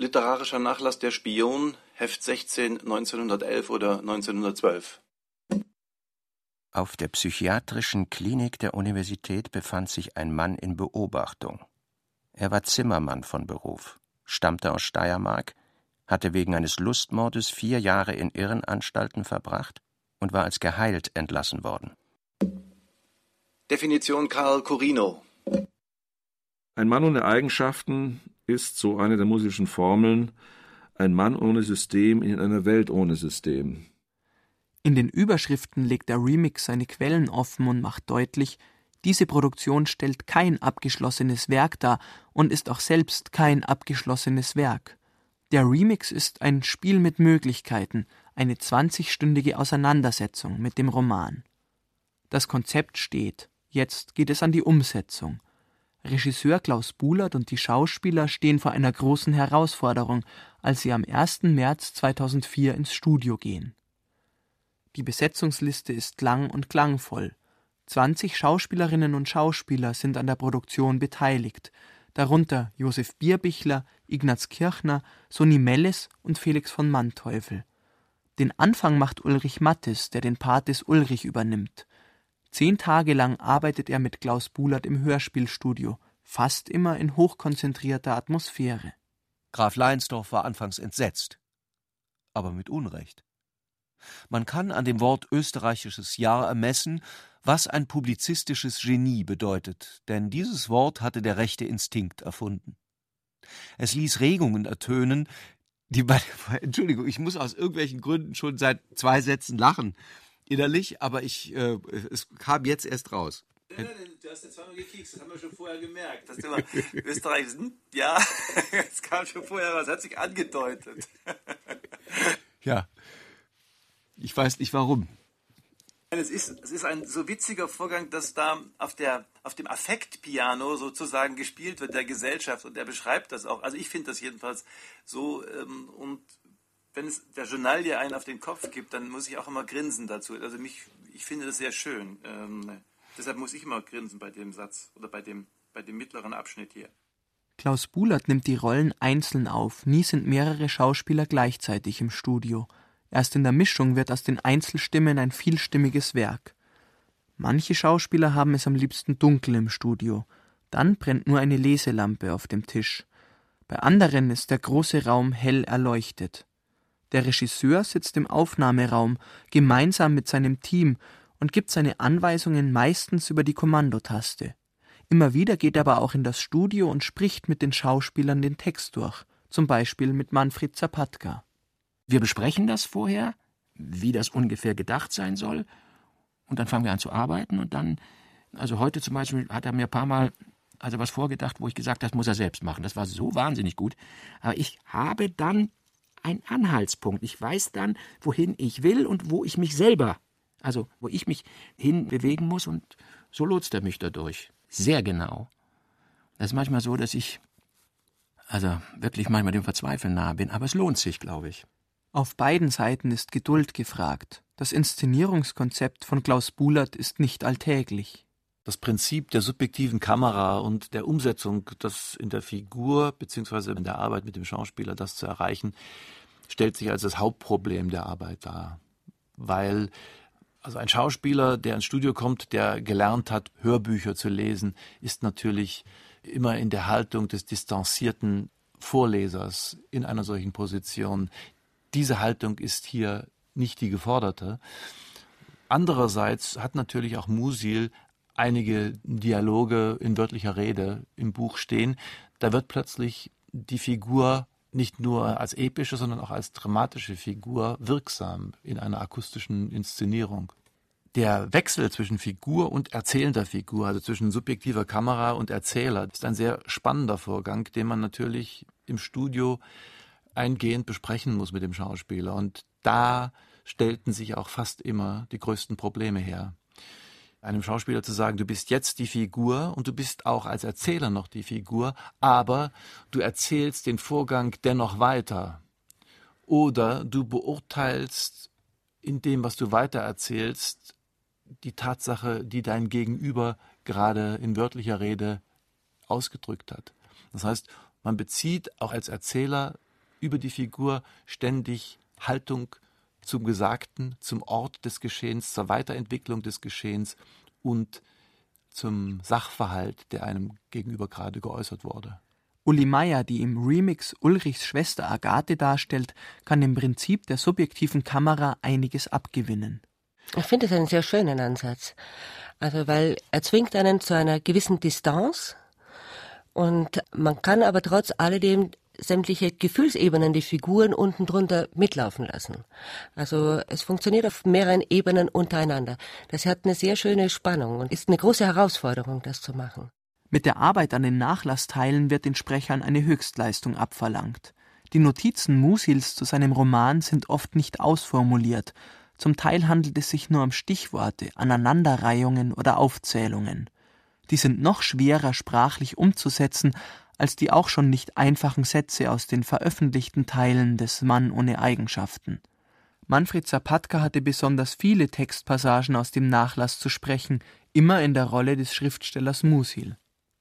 Literarischer Nachlass der Spion, Heft 16, 1911 oder 1912. Auf der psychiatrischen Klinik der Universität befand sich ein Mann in Beobachtung. Er war Zimmermann von Beruf, stammte aus Steiermark, hatte wegen eines Lustmordes vier Jahre in Irrenanstalten verbracht und war als geheilt entlassen worden. Definition Karl Corino. Ein Mann ohne Eigenschaften ist, so eine der musischen Formeln, ein Mann ohne System in einer Welt ohne System. In den Überschriften legt der Remix seine Quellen offen und macht deutlich, diese Produktion stellt kein abgeschlossenes Werk dar und ist auch selbst kein abgeschlossenes Werk. Der Remix ist ein Spiel mit Möglichkeiten, eine 20-stündige Auseinandersetzung mit dem Roman. Das Konzept steht, jetzt geht es an die Umsetzung. Regisseur Klaus Bulert und die Schauspieler stehen vor einer großen Herausforderung, als sie am 1. März 2004 ins Studio gehen. Die Besetzungsliste ist lang und klangvoll. 20 Schauspielerinnen und Schauspieler sind an der Produktion beteiligt, darunter Josef Bierbichler, Ignaz Kirchner, Sonny Melles und Felix von Manteuffel. Den Anfang macht Ulrich Mattes, der den Part des Ulrich übernimmt. Zehn Tage lang arbeitet er mit Klaus Bulert im Hörspielstudio, fast immer in hochkonzentrierter Atmosphäre. Graf Leinsdorf war anfangs entsetzt, aber mit Unrecht. Man kann an dem Wort österreichisches Jahr ermessen, was ein publizistisches Genie bedeutet, denn dieses Wort hatte der rechte Instinkt erfunden. Es ließ Regungen ertönen, die bei Entschuldigung, ich muss aus irgendwelchen Gründen schon seit zwei Sätzen lachen innerlich, aber ich, äh, es kam jetzt erst raus. Nein, nein, du hast ja zweimal gekekst, das haben wir schon vorher gemerkt. Das Thema Österreich, hm, ja, (laughs) es kam schon vorher raus, hat sich angedeutet. (laughs) ja. Ich weiß nicht warum. Es ist, es ist ein so witziger Vorgang, dass da auf, der, auf dem Affektpiano sozusagen gespielt wird, der Gesellschaft. Und er beschreibt das auch. Also ich finde das jedenfalls so. Ähm, und wenn es der Journalie einen auf den Kopf gibt, dann muss ich auch immer grinsen dazu. Also mich, ich finde das sehr schön. Ähm, deshalb muss ich immer grinsen bei dem Satz oder bei dem, bei dem mittleren Abschnitt hier. Klaus Bulert nimmt die Rollen einzeln auf, nie sind mehrere Schauspieler gleichzeitig im Studio. Erst in der Mischung wird aus den Einzelstimmen ein vielstimmiges Werk. Manche Schauspieler haben es am liebsten dunkel im Studio, dann brennt nur eine Leselampe auf dem Tisch. Bei anderen ist der große Raum hell erleuchtet. Der Regisseur sitzt im Aufnahmeraum gemeinsam mit seinem Team und gibt seine Anweisungen meistens über die Kommandotaste. Immer wieder geht er aber auch in das Studio und spricht mit den Schauspielern den Text durch, zum Beispiel mit Manfred Zapatka. Wir besprechen das vorher, wie das ungefähr gedacht sein soll, und dann fangen wir an zu arbeiten und dann, also heute zum Beispiel hat er mir ein paar Mal also was vorgedacht, wo ich gesagt habe, das muss er selbst machen. Das war so wahnsinnig gut. Aber ich habe dann einen Anhaltspunkt. Ich weiß dann, wohin ich will und wo ich mich selber, also wo ich mich hin bewegen muss und so lotst er mich dadurch. Sehr genau. Das ist manchmal so, dass ich also wirklich manchmal dem Verzweifeln nahe bin, aber es lohnt sich, glaube ich. Auf beiden Seiten ist Geduld gefragt. Das Inszenierungskonzept von Klaus Bulert ist nicht alltäglich. Das Prinzip der subjektiven Kamera und der Umsetzung, das in der Figur bzw. in der Arbeit mit dem Schauspieler das zu erreichen, stellt sich als das Hauptproblem der Arbeit dar. Weil also ein Schauspieler, der ins Studio kommt, der gelernt hat, Hörbücher zu lesen, ist natürlich immer in der Haltung des distanzierten Vorlesers in einer solchen Position. Diese Haltung ist hier nicht die geforderte. Andererseits hat natürlich auch Musil einige Dialoge in wörtlicher Rede im Buch stehen. Da wird plötzlich die Figur nicht nur als epische, sondern auch als dramatische Figur wirksam in einer akustischen Inszenierung. Der Wechsel zwischen Figur und erzählender Figur, also zwischen subjektiver Kamera und Erzähler, ist ein sehr spannender Vorgang, den man natürlich im Studio eingehend besprechen muss mit dem Schauspieler. Und da stellten sich auch fast immer die größten Probleme her einem Schauspieler zu sagen, du bist jetzt die Figur und du bist auch als Erzähler noch die Figur, aber du erzählst den Vorgang dennoch weiter. Oder du beurteilst in dem, was du weitererzählst, die Tatsache, die dein Gegenüber gerade in wörtlicher Rede ausgedrückt hat. Das heißt, man bezieht auch als Erzähler über die Figur ständig Haltung, zum Gesagten, zum Ort des Geschehens, zur Weiterentwicklung des Geschehens und zum Sachverhalt, der einem gegenüber gerade geäußert wurde. Uli Meier, die im Remix Ulrichs Schwester Agathe darstellt, kann dem Prinzip der subjektiven Kamera einiges abgewinnen. Ich finde es einen sehr schönen Ansatz. Also, weil er zwingt einen zu einer gewissen Distanz und man kann aber trotz alledem sämtliche Gefühlsebenen, die Figuren unten drunter mitlaufen lassen. Also es funktioniert auf mehreren Ebenen untereinander. Das hat eine sehr schöne Spannung und ist eine große Herausforderung, das zu machen. Mit der Arbeit an den Nachlassteilen wird den Sprechern eine Höchstleistung abverlangt. Die Notizen Musils zu seinem Roman sind oft nicht ausformuliert. Zum Teil handelt es sich nur um Stichworte, Aneinanderreihungen oder Aufzählungen. Die sind noch schwerer sprachlich umzusetzen, als die auch schon nicht einfachen Sätze aus den veröffentlichten Teilen des Mann ohne Eigenschaften. Manfred Zapatka hatte besonders viele Textpassagen aus dem Nachlass zu sprechen, immer in der Rolle des Schriftstellers Musil.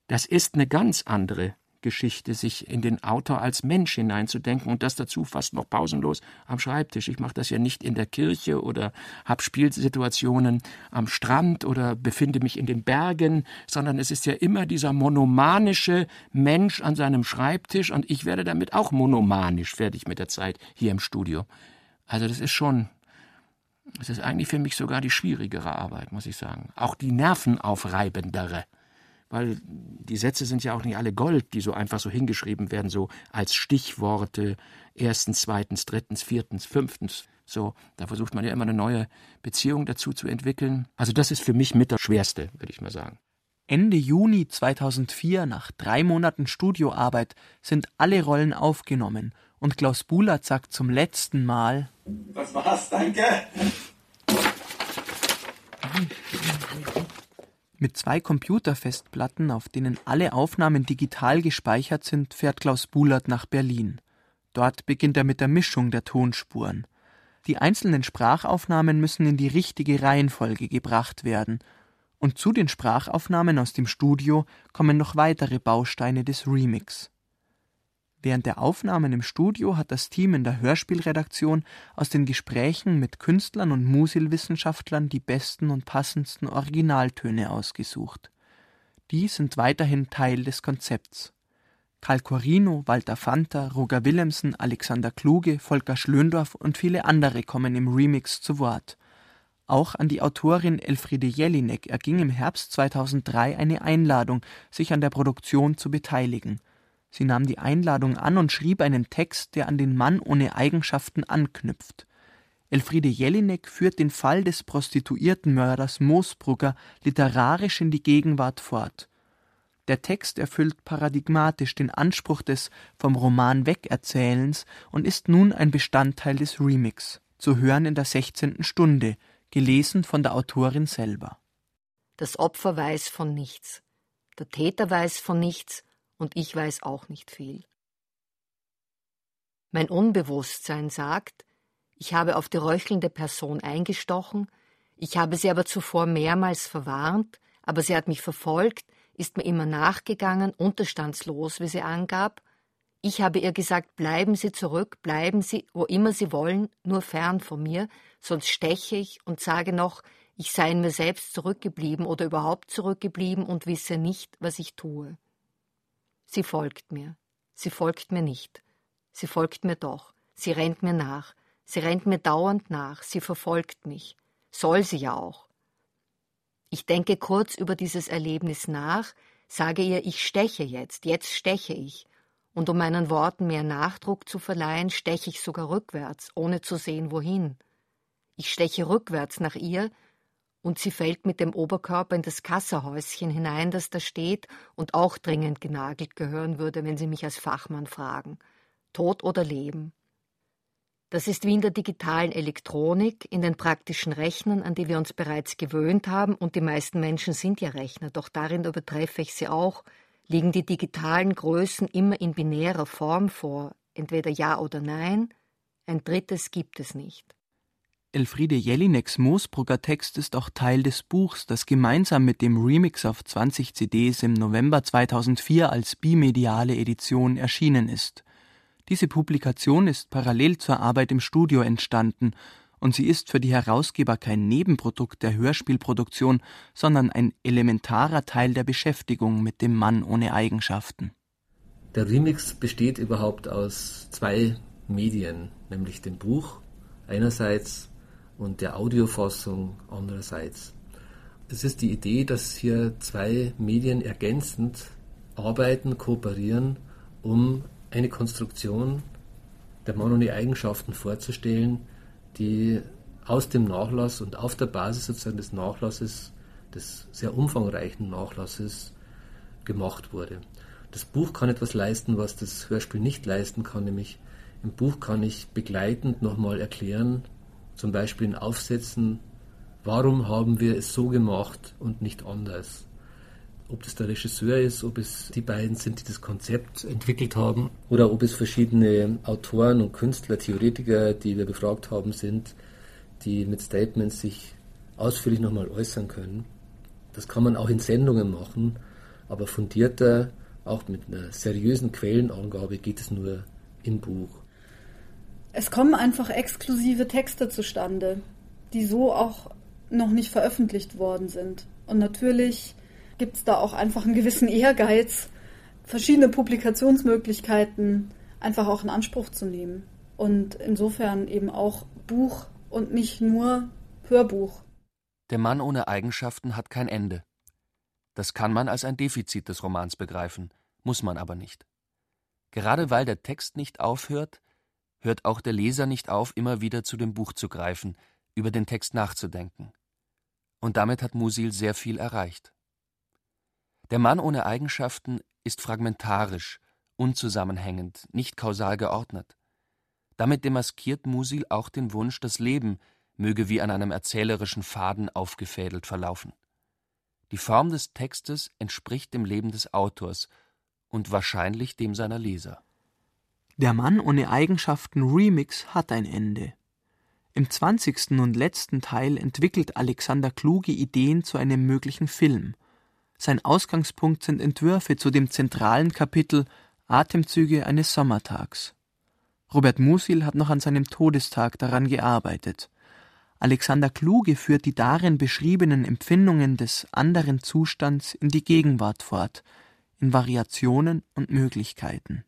Das ist eine ganz andere Geschichte, sich in den Autor als Mensch hineinzudenken und das dazu fast noch pausenlos am Schreibtisch. Ich mache das ja nicht in der Kirche oder habe Spielsituationen am Strand oder befinde mich in den Bergen, sondern es ist ja immer dieser monomanische Mensch an seinem Schreibtisch und ich werde damit auch monomanisch fertig mit der Zeit hier im Studio. Also das ist schon das ist eigentlich für mich sogar die schwierigere Arbeit, muss ich sagen. Auch die nervenaufreibendere weil die Sätze sind ja auch nicht alle Gold, die so einfach so hingeschrieben werden, so als Stichworte, erstens, zweitens, drittens, viertens, fünftens. So, da versucht man ja immer eine neue Beziehung dazu zu entwickeln. Also das ist für mich mit das Schwerste, würde ich mal sagen. Ende Juni 2004, nach drei Monaten Studioarbeit, sind alle Rollen aufgenommen und Klaus Bulat sagt zum letzten Mal Das war's, danke. Mit zwei Computerfestplatten, auf denen alle Aufnahmen digital gespeichert sind, fährt Klaus Bulat nach Berlin. Dort beginnt er mit der Mischung der Tonspuren. Die einzelnen Sprachaufnahmen müssen in die richtige Reihenfolge gebracht werden. Und zu den Sprachaufnahmen aus dem Studio kommen noch weitere Bausteine des Remix. Während der Aufnahmen im Studio hat das Team in der Hörspielredaktion aus den Gesprächen mit Künstlern und Musilwissenschaftlern die besten und passendsten Originaltöne ausgesucht. Die sind weiterhin Teil des Konzepts. Karl Corino, Walter Fanta, Roger Willemsen, Alexander Kluge, Volker Schlöndorff und viele andere kommen im Remix zu Wort. Auch an die Autorin Elfriede Jelinek erging im Herbst 2003 eine Einladung, sich an der Produktion zu beteiligen. Sie nahm die Einladung an und schrieb einen Text, der an den Mann ohne Eigenschaften anknüpft. Elfriede Jelinek führt den Fall des Prostituiertenmörders Moosbrugger literarisch in die Gegenwart fort. Der Text erfüllt paradigmatisch den Anspruch des vom Roman Wegerzählens und ist nun ein Bestandteil des Remix, zu hören in der 16. Stunde, gelesen von der Autorin selber. Das Opfer weiß von nichts. Der Täter weiß von nichts und ich weiß auch nicht viel. Mein Unbewusstsein sagt, ich habe auf die röchelnde Person eingestochen, ich habe sie aber zuvor mehrmals verwarnt, aber sie hat mich verfolgt, ist mir immer nachgegangen, unterstandslos, wie sie angab. Ich habe ihr gesagt, bleiben Sie zurück, bleiben Sie, wo immer Sie wollen, nur fern von mir, sonst steche ich und sage noch, ich sei in mir selbst zurückgeblieben oder überhaupt zurückgeblieben und wisse nicht, was ich tue. Sie folgt mir. Sie folgt mir nicht. Sie folgt mir doch. Sie rennt mir nach. Sie rennt mir dauernd nach. Sie verfolgt mich. Soll sie ja auch. Ich denke kurz über dieses Erlebnis nach, sage ihr, ich steche jetzt, jetzt steche ich. Und um meinen Worten mehr Nachdruck zu verleihen, steche ich sogar rückwärts, ohne zu sehen, wohin. Ich steche rückwärts nach ihr und sie fällt mit dem Oberkörper in das Kasserhäuschen hinein, das da steht und auch dringend genagelt gehören würde, wenn Sie mich als Fachmann fragen. Tod oder Leben? Das ist wie in der digitalen Elektronik, in den praktischen Rechnern, an die wir uns bereits gewöhnt haben, und die meisten Menschen sind ja Rechner, doch darin übertreffe ich sie auch, liegen die digitalen Größen immer in binärer Form vor, entweder Ja oder Nein, ein drittes gibt es nicht. Elfriede Jelineks Moosbrugger Text ist auch Teil des Buchs, das gemeinsam mit dem Remix auf 20 CDs im November 2004 als bimediale Edition erschienen ist. Diese Publikation ist parallel zur Arbeit im Studio entstanden und sie ist für die Herausgeber kein Nebenprodukt der Hörspielproduktion, sondern ein elementarer Teil der Beschäftigung mit dem Mann ohne Eigenschaften. Der Remix besteht überhaupt aus zwei Medien, nämlich dem Buch einerseits und der Audiofassung andererseits. Es ist die Idee, dass hier zwei Medien ergänzend arbeiten, kooperieren, um eine Konstruktion der Mann und die Eigenschaften vorzustellen, die aus dem Nachlass und auf der Basis sozusagen des Nachlasses, des sehr umfangreichen Nachlasses gemacht wurde. Das Buch kann etwas leisten, was das Hörspiel nicht leisten kann, nämlich im Buch kann ich begleitend nochmal erklären, zum Beispiel in Aufsätzen, warum haben wir es so gemacht und nicht anders. Ob das der Regisseur ist, ob es die beiden sind, die das Konzept entwickelt haben, oder ob es verschiedene Autoren und Künstler, Theoretiker, die wir befragt haben, sind, die mit Statements sich ausführlich nochmal äußern können. Das kann man auch in Sendungen machen, aber fundierter, auch mit einer seriösen Quellenangabe geht es nur im Buch es kommen einfach exklusive Texte zustande, die so auch noch nicht veröffentlicht worden sind. Und natürlich gibt es da auch einfach einen gewissen Ehrgeiz, verschiedene Publikationsmöglichkeiten einfach auch in Anspruch zu nehmen. Und insofern eben auch Buch und nicht nur Hörbuch. Der Mann ohne Eigenschaften hat kein Ende. Das kann man als ein Defizit des Romans begreifen, muss man aber nicht. Gerade weil der Text nicht aufhört, hört auch der Leser nicht auf, immer wieder zu dem Buch zu greifen, über den Text nachzudenken. Und damit hat Musil sehr viel erreicht. Der Mann ohne Eigenschaften ist fragmentarisch, unzusammenhängend, nicht kausal geordnet. Damit demaskiert Musil auch den Wunsch, das Leben möge wie an einem erzählerischen Faden aufgefädelt verlaufen. Die Form des Textes entspricht dem Leben des Autors und wahrscheinlich dem seiner Leser. Der Mann ohne Eigenschaften Remix hat ein Ende. Im zwanzigsten und letzten Teil entwickelt Alexander kluge Ideen zu einem möglichen Film. Sein Ausgangspunkt sind Entwürfe zu dem zentralen Kapitel Atemzüge eines Sommertags. Robert Musil hat noch an seinem Todestag daran gearbeitet. Alexander Kluge führt die darin beschriebenen Empfindungen des anderen Zustands in die Gegenwart fort, in Variationen und Möglichkeiten.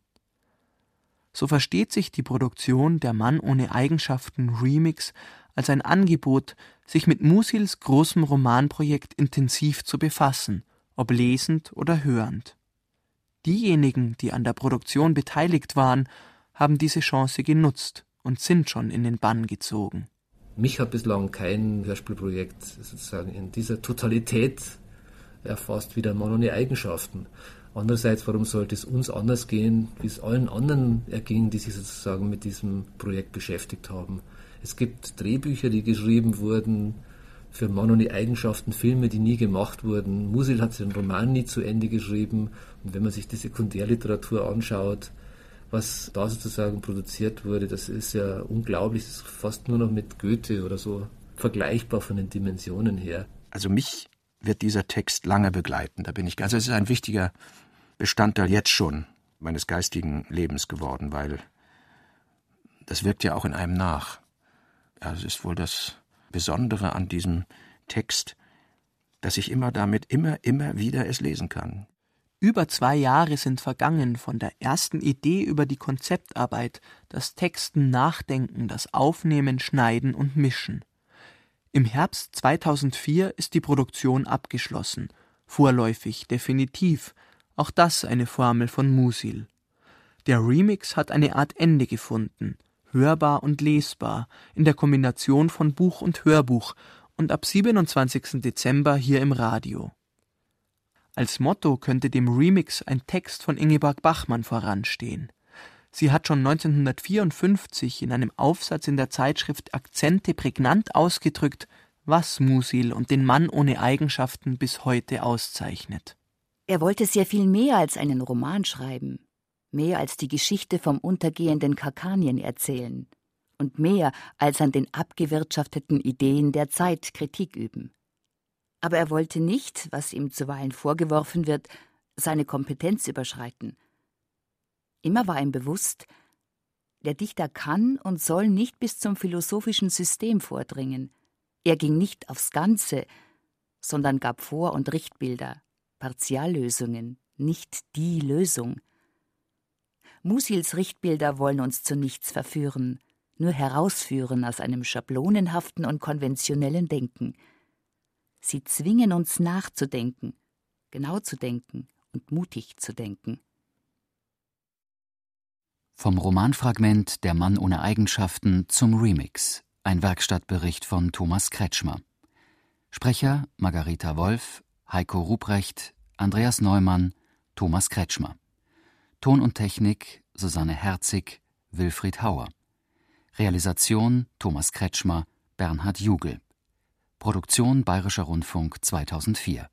So versteht sich die Produktion Der Mann ohne Eigenschaften Remix als ein Angebot, sich mit Musils großem Romanprojekt intensiv zu befassen, ob lesend oder hörend. Diejenigen, die an der Produktion beteiligt waren, haben diese Chance genutzt und sind schon in den Bann gezogen. Mich hat bislang kein Hörspielprojekt sozusagen in dieser Totalität erfasst wie der Mann ohne Eigenschaften. Andererseits, warum sollte es uns anders gehen, wie es allen anderen erging, die sich sozusagen mit diesem Projekt beschäftigt haben? Es gibt Drehbücher, die geschrieben wurden für Mann ohne Eigenschaften, Filme, die nie gemacht wurden. Musil hat seinen Roman nie zu Ende geschrieben. Und wenn man sich die Sekundärliteratur anschaut, was da sozusagen produziert wurde, das ist ja unglaublich. Das ist fast nur noch mit Goethe oder so vergleichbar von den Dimensionen her. Also mich wird dieser Text lange begleiten. Da bin ich ganz. Also es ist ein wichtiger Bestandteil jetzt schon meines geistigen Lebens geworden, weil das wirkt ja auch in einem nach. Ja, es ist wohl das Besondere an diesem Text, dass ich immer damit immer, immer wieder es lesen kann. Über zwei Jahre sind vergangen von der ersten Idee über die Konzeptarbeit, das Texten, Nachdenken, das Aufnehmen, Schneiden und Mischen. Im Herbst 2004 ist die Produktion abgeschlossen, vorläufig definitiv, auch das eine Formel von Musil. Der Remix hat eine Art Ende gefunden, hörbar und lesbar, in der Kombination von Buch und Hörbuch und ab 27. Dezember hier im Radio. Als Motto könnte dem Remix ein Text von Ingeborg Bachmann voranstehen. Sie hat schon 1954 in einem Aufsatz in der Zeitschrift Akzente prägnant ausgedrückt, was Musil und den Mann ohne Eigenschaften bis heute auszeichnet. Er wollte sehr viel mehr als einen Roman schreiben, mehr als die Geschichte vom untergehenden Karkanien erzählen und mehr als an den abgewirtschafteten Ideen der Zeit Kritik üben aber er wollte nicht, was ihm zuweilen vorgeworfen wird, seine Kompetenz überschreiten. Immer war ihm bewusst, der Dichter kann und soll nicht bis zum philosophischen System vordringen. Er ging nicht aufs Ganze, sondern gab Vor- und Richtbilder, Partiallösungen, nicht die Lösung. Musils Richtbilder wollen uns zu nichts verführen, nur herausführen aus einem schablonenhaften und konventionellen Denken – Sie zwingen uns nachzudenken, genau zu denken und mutig zu denken. Vom Romanfragment Der Mann ohne Eigenschaften zum Remix, ein Werkstattbericht von Thomas Kretschmer. Sprecher Margareta Wolf, Heiko Ruprecht, Andreas Neumann, Thomas Kretschmer. Ton und Technik Susanne Herzig, Wilfried Hauer. Realisation Thomas Kretschmer, Bernhard Jugel. Produktion Bayerischer Rundfunk 2004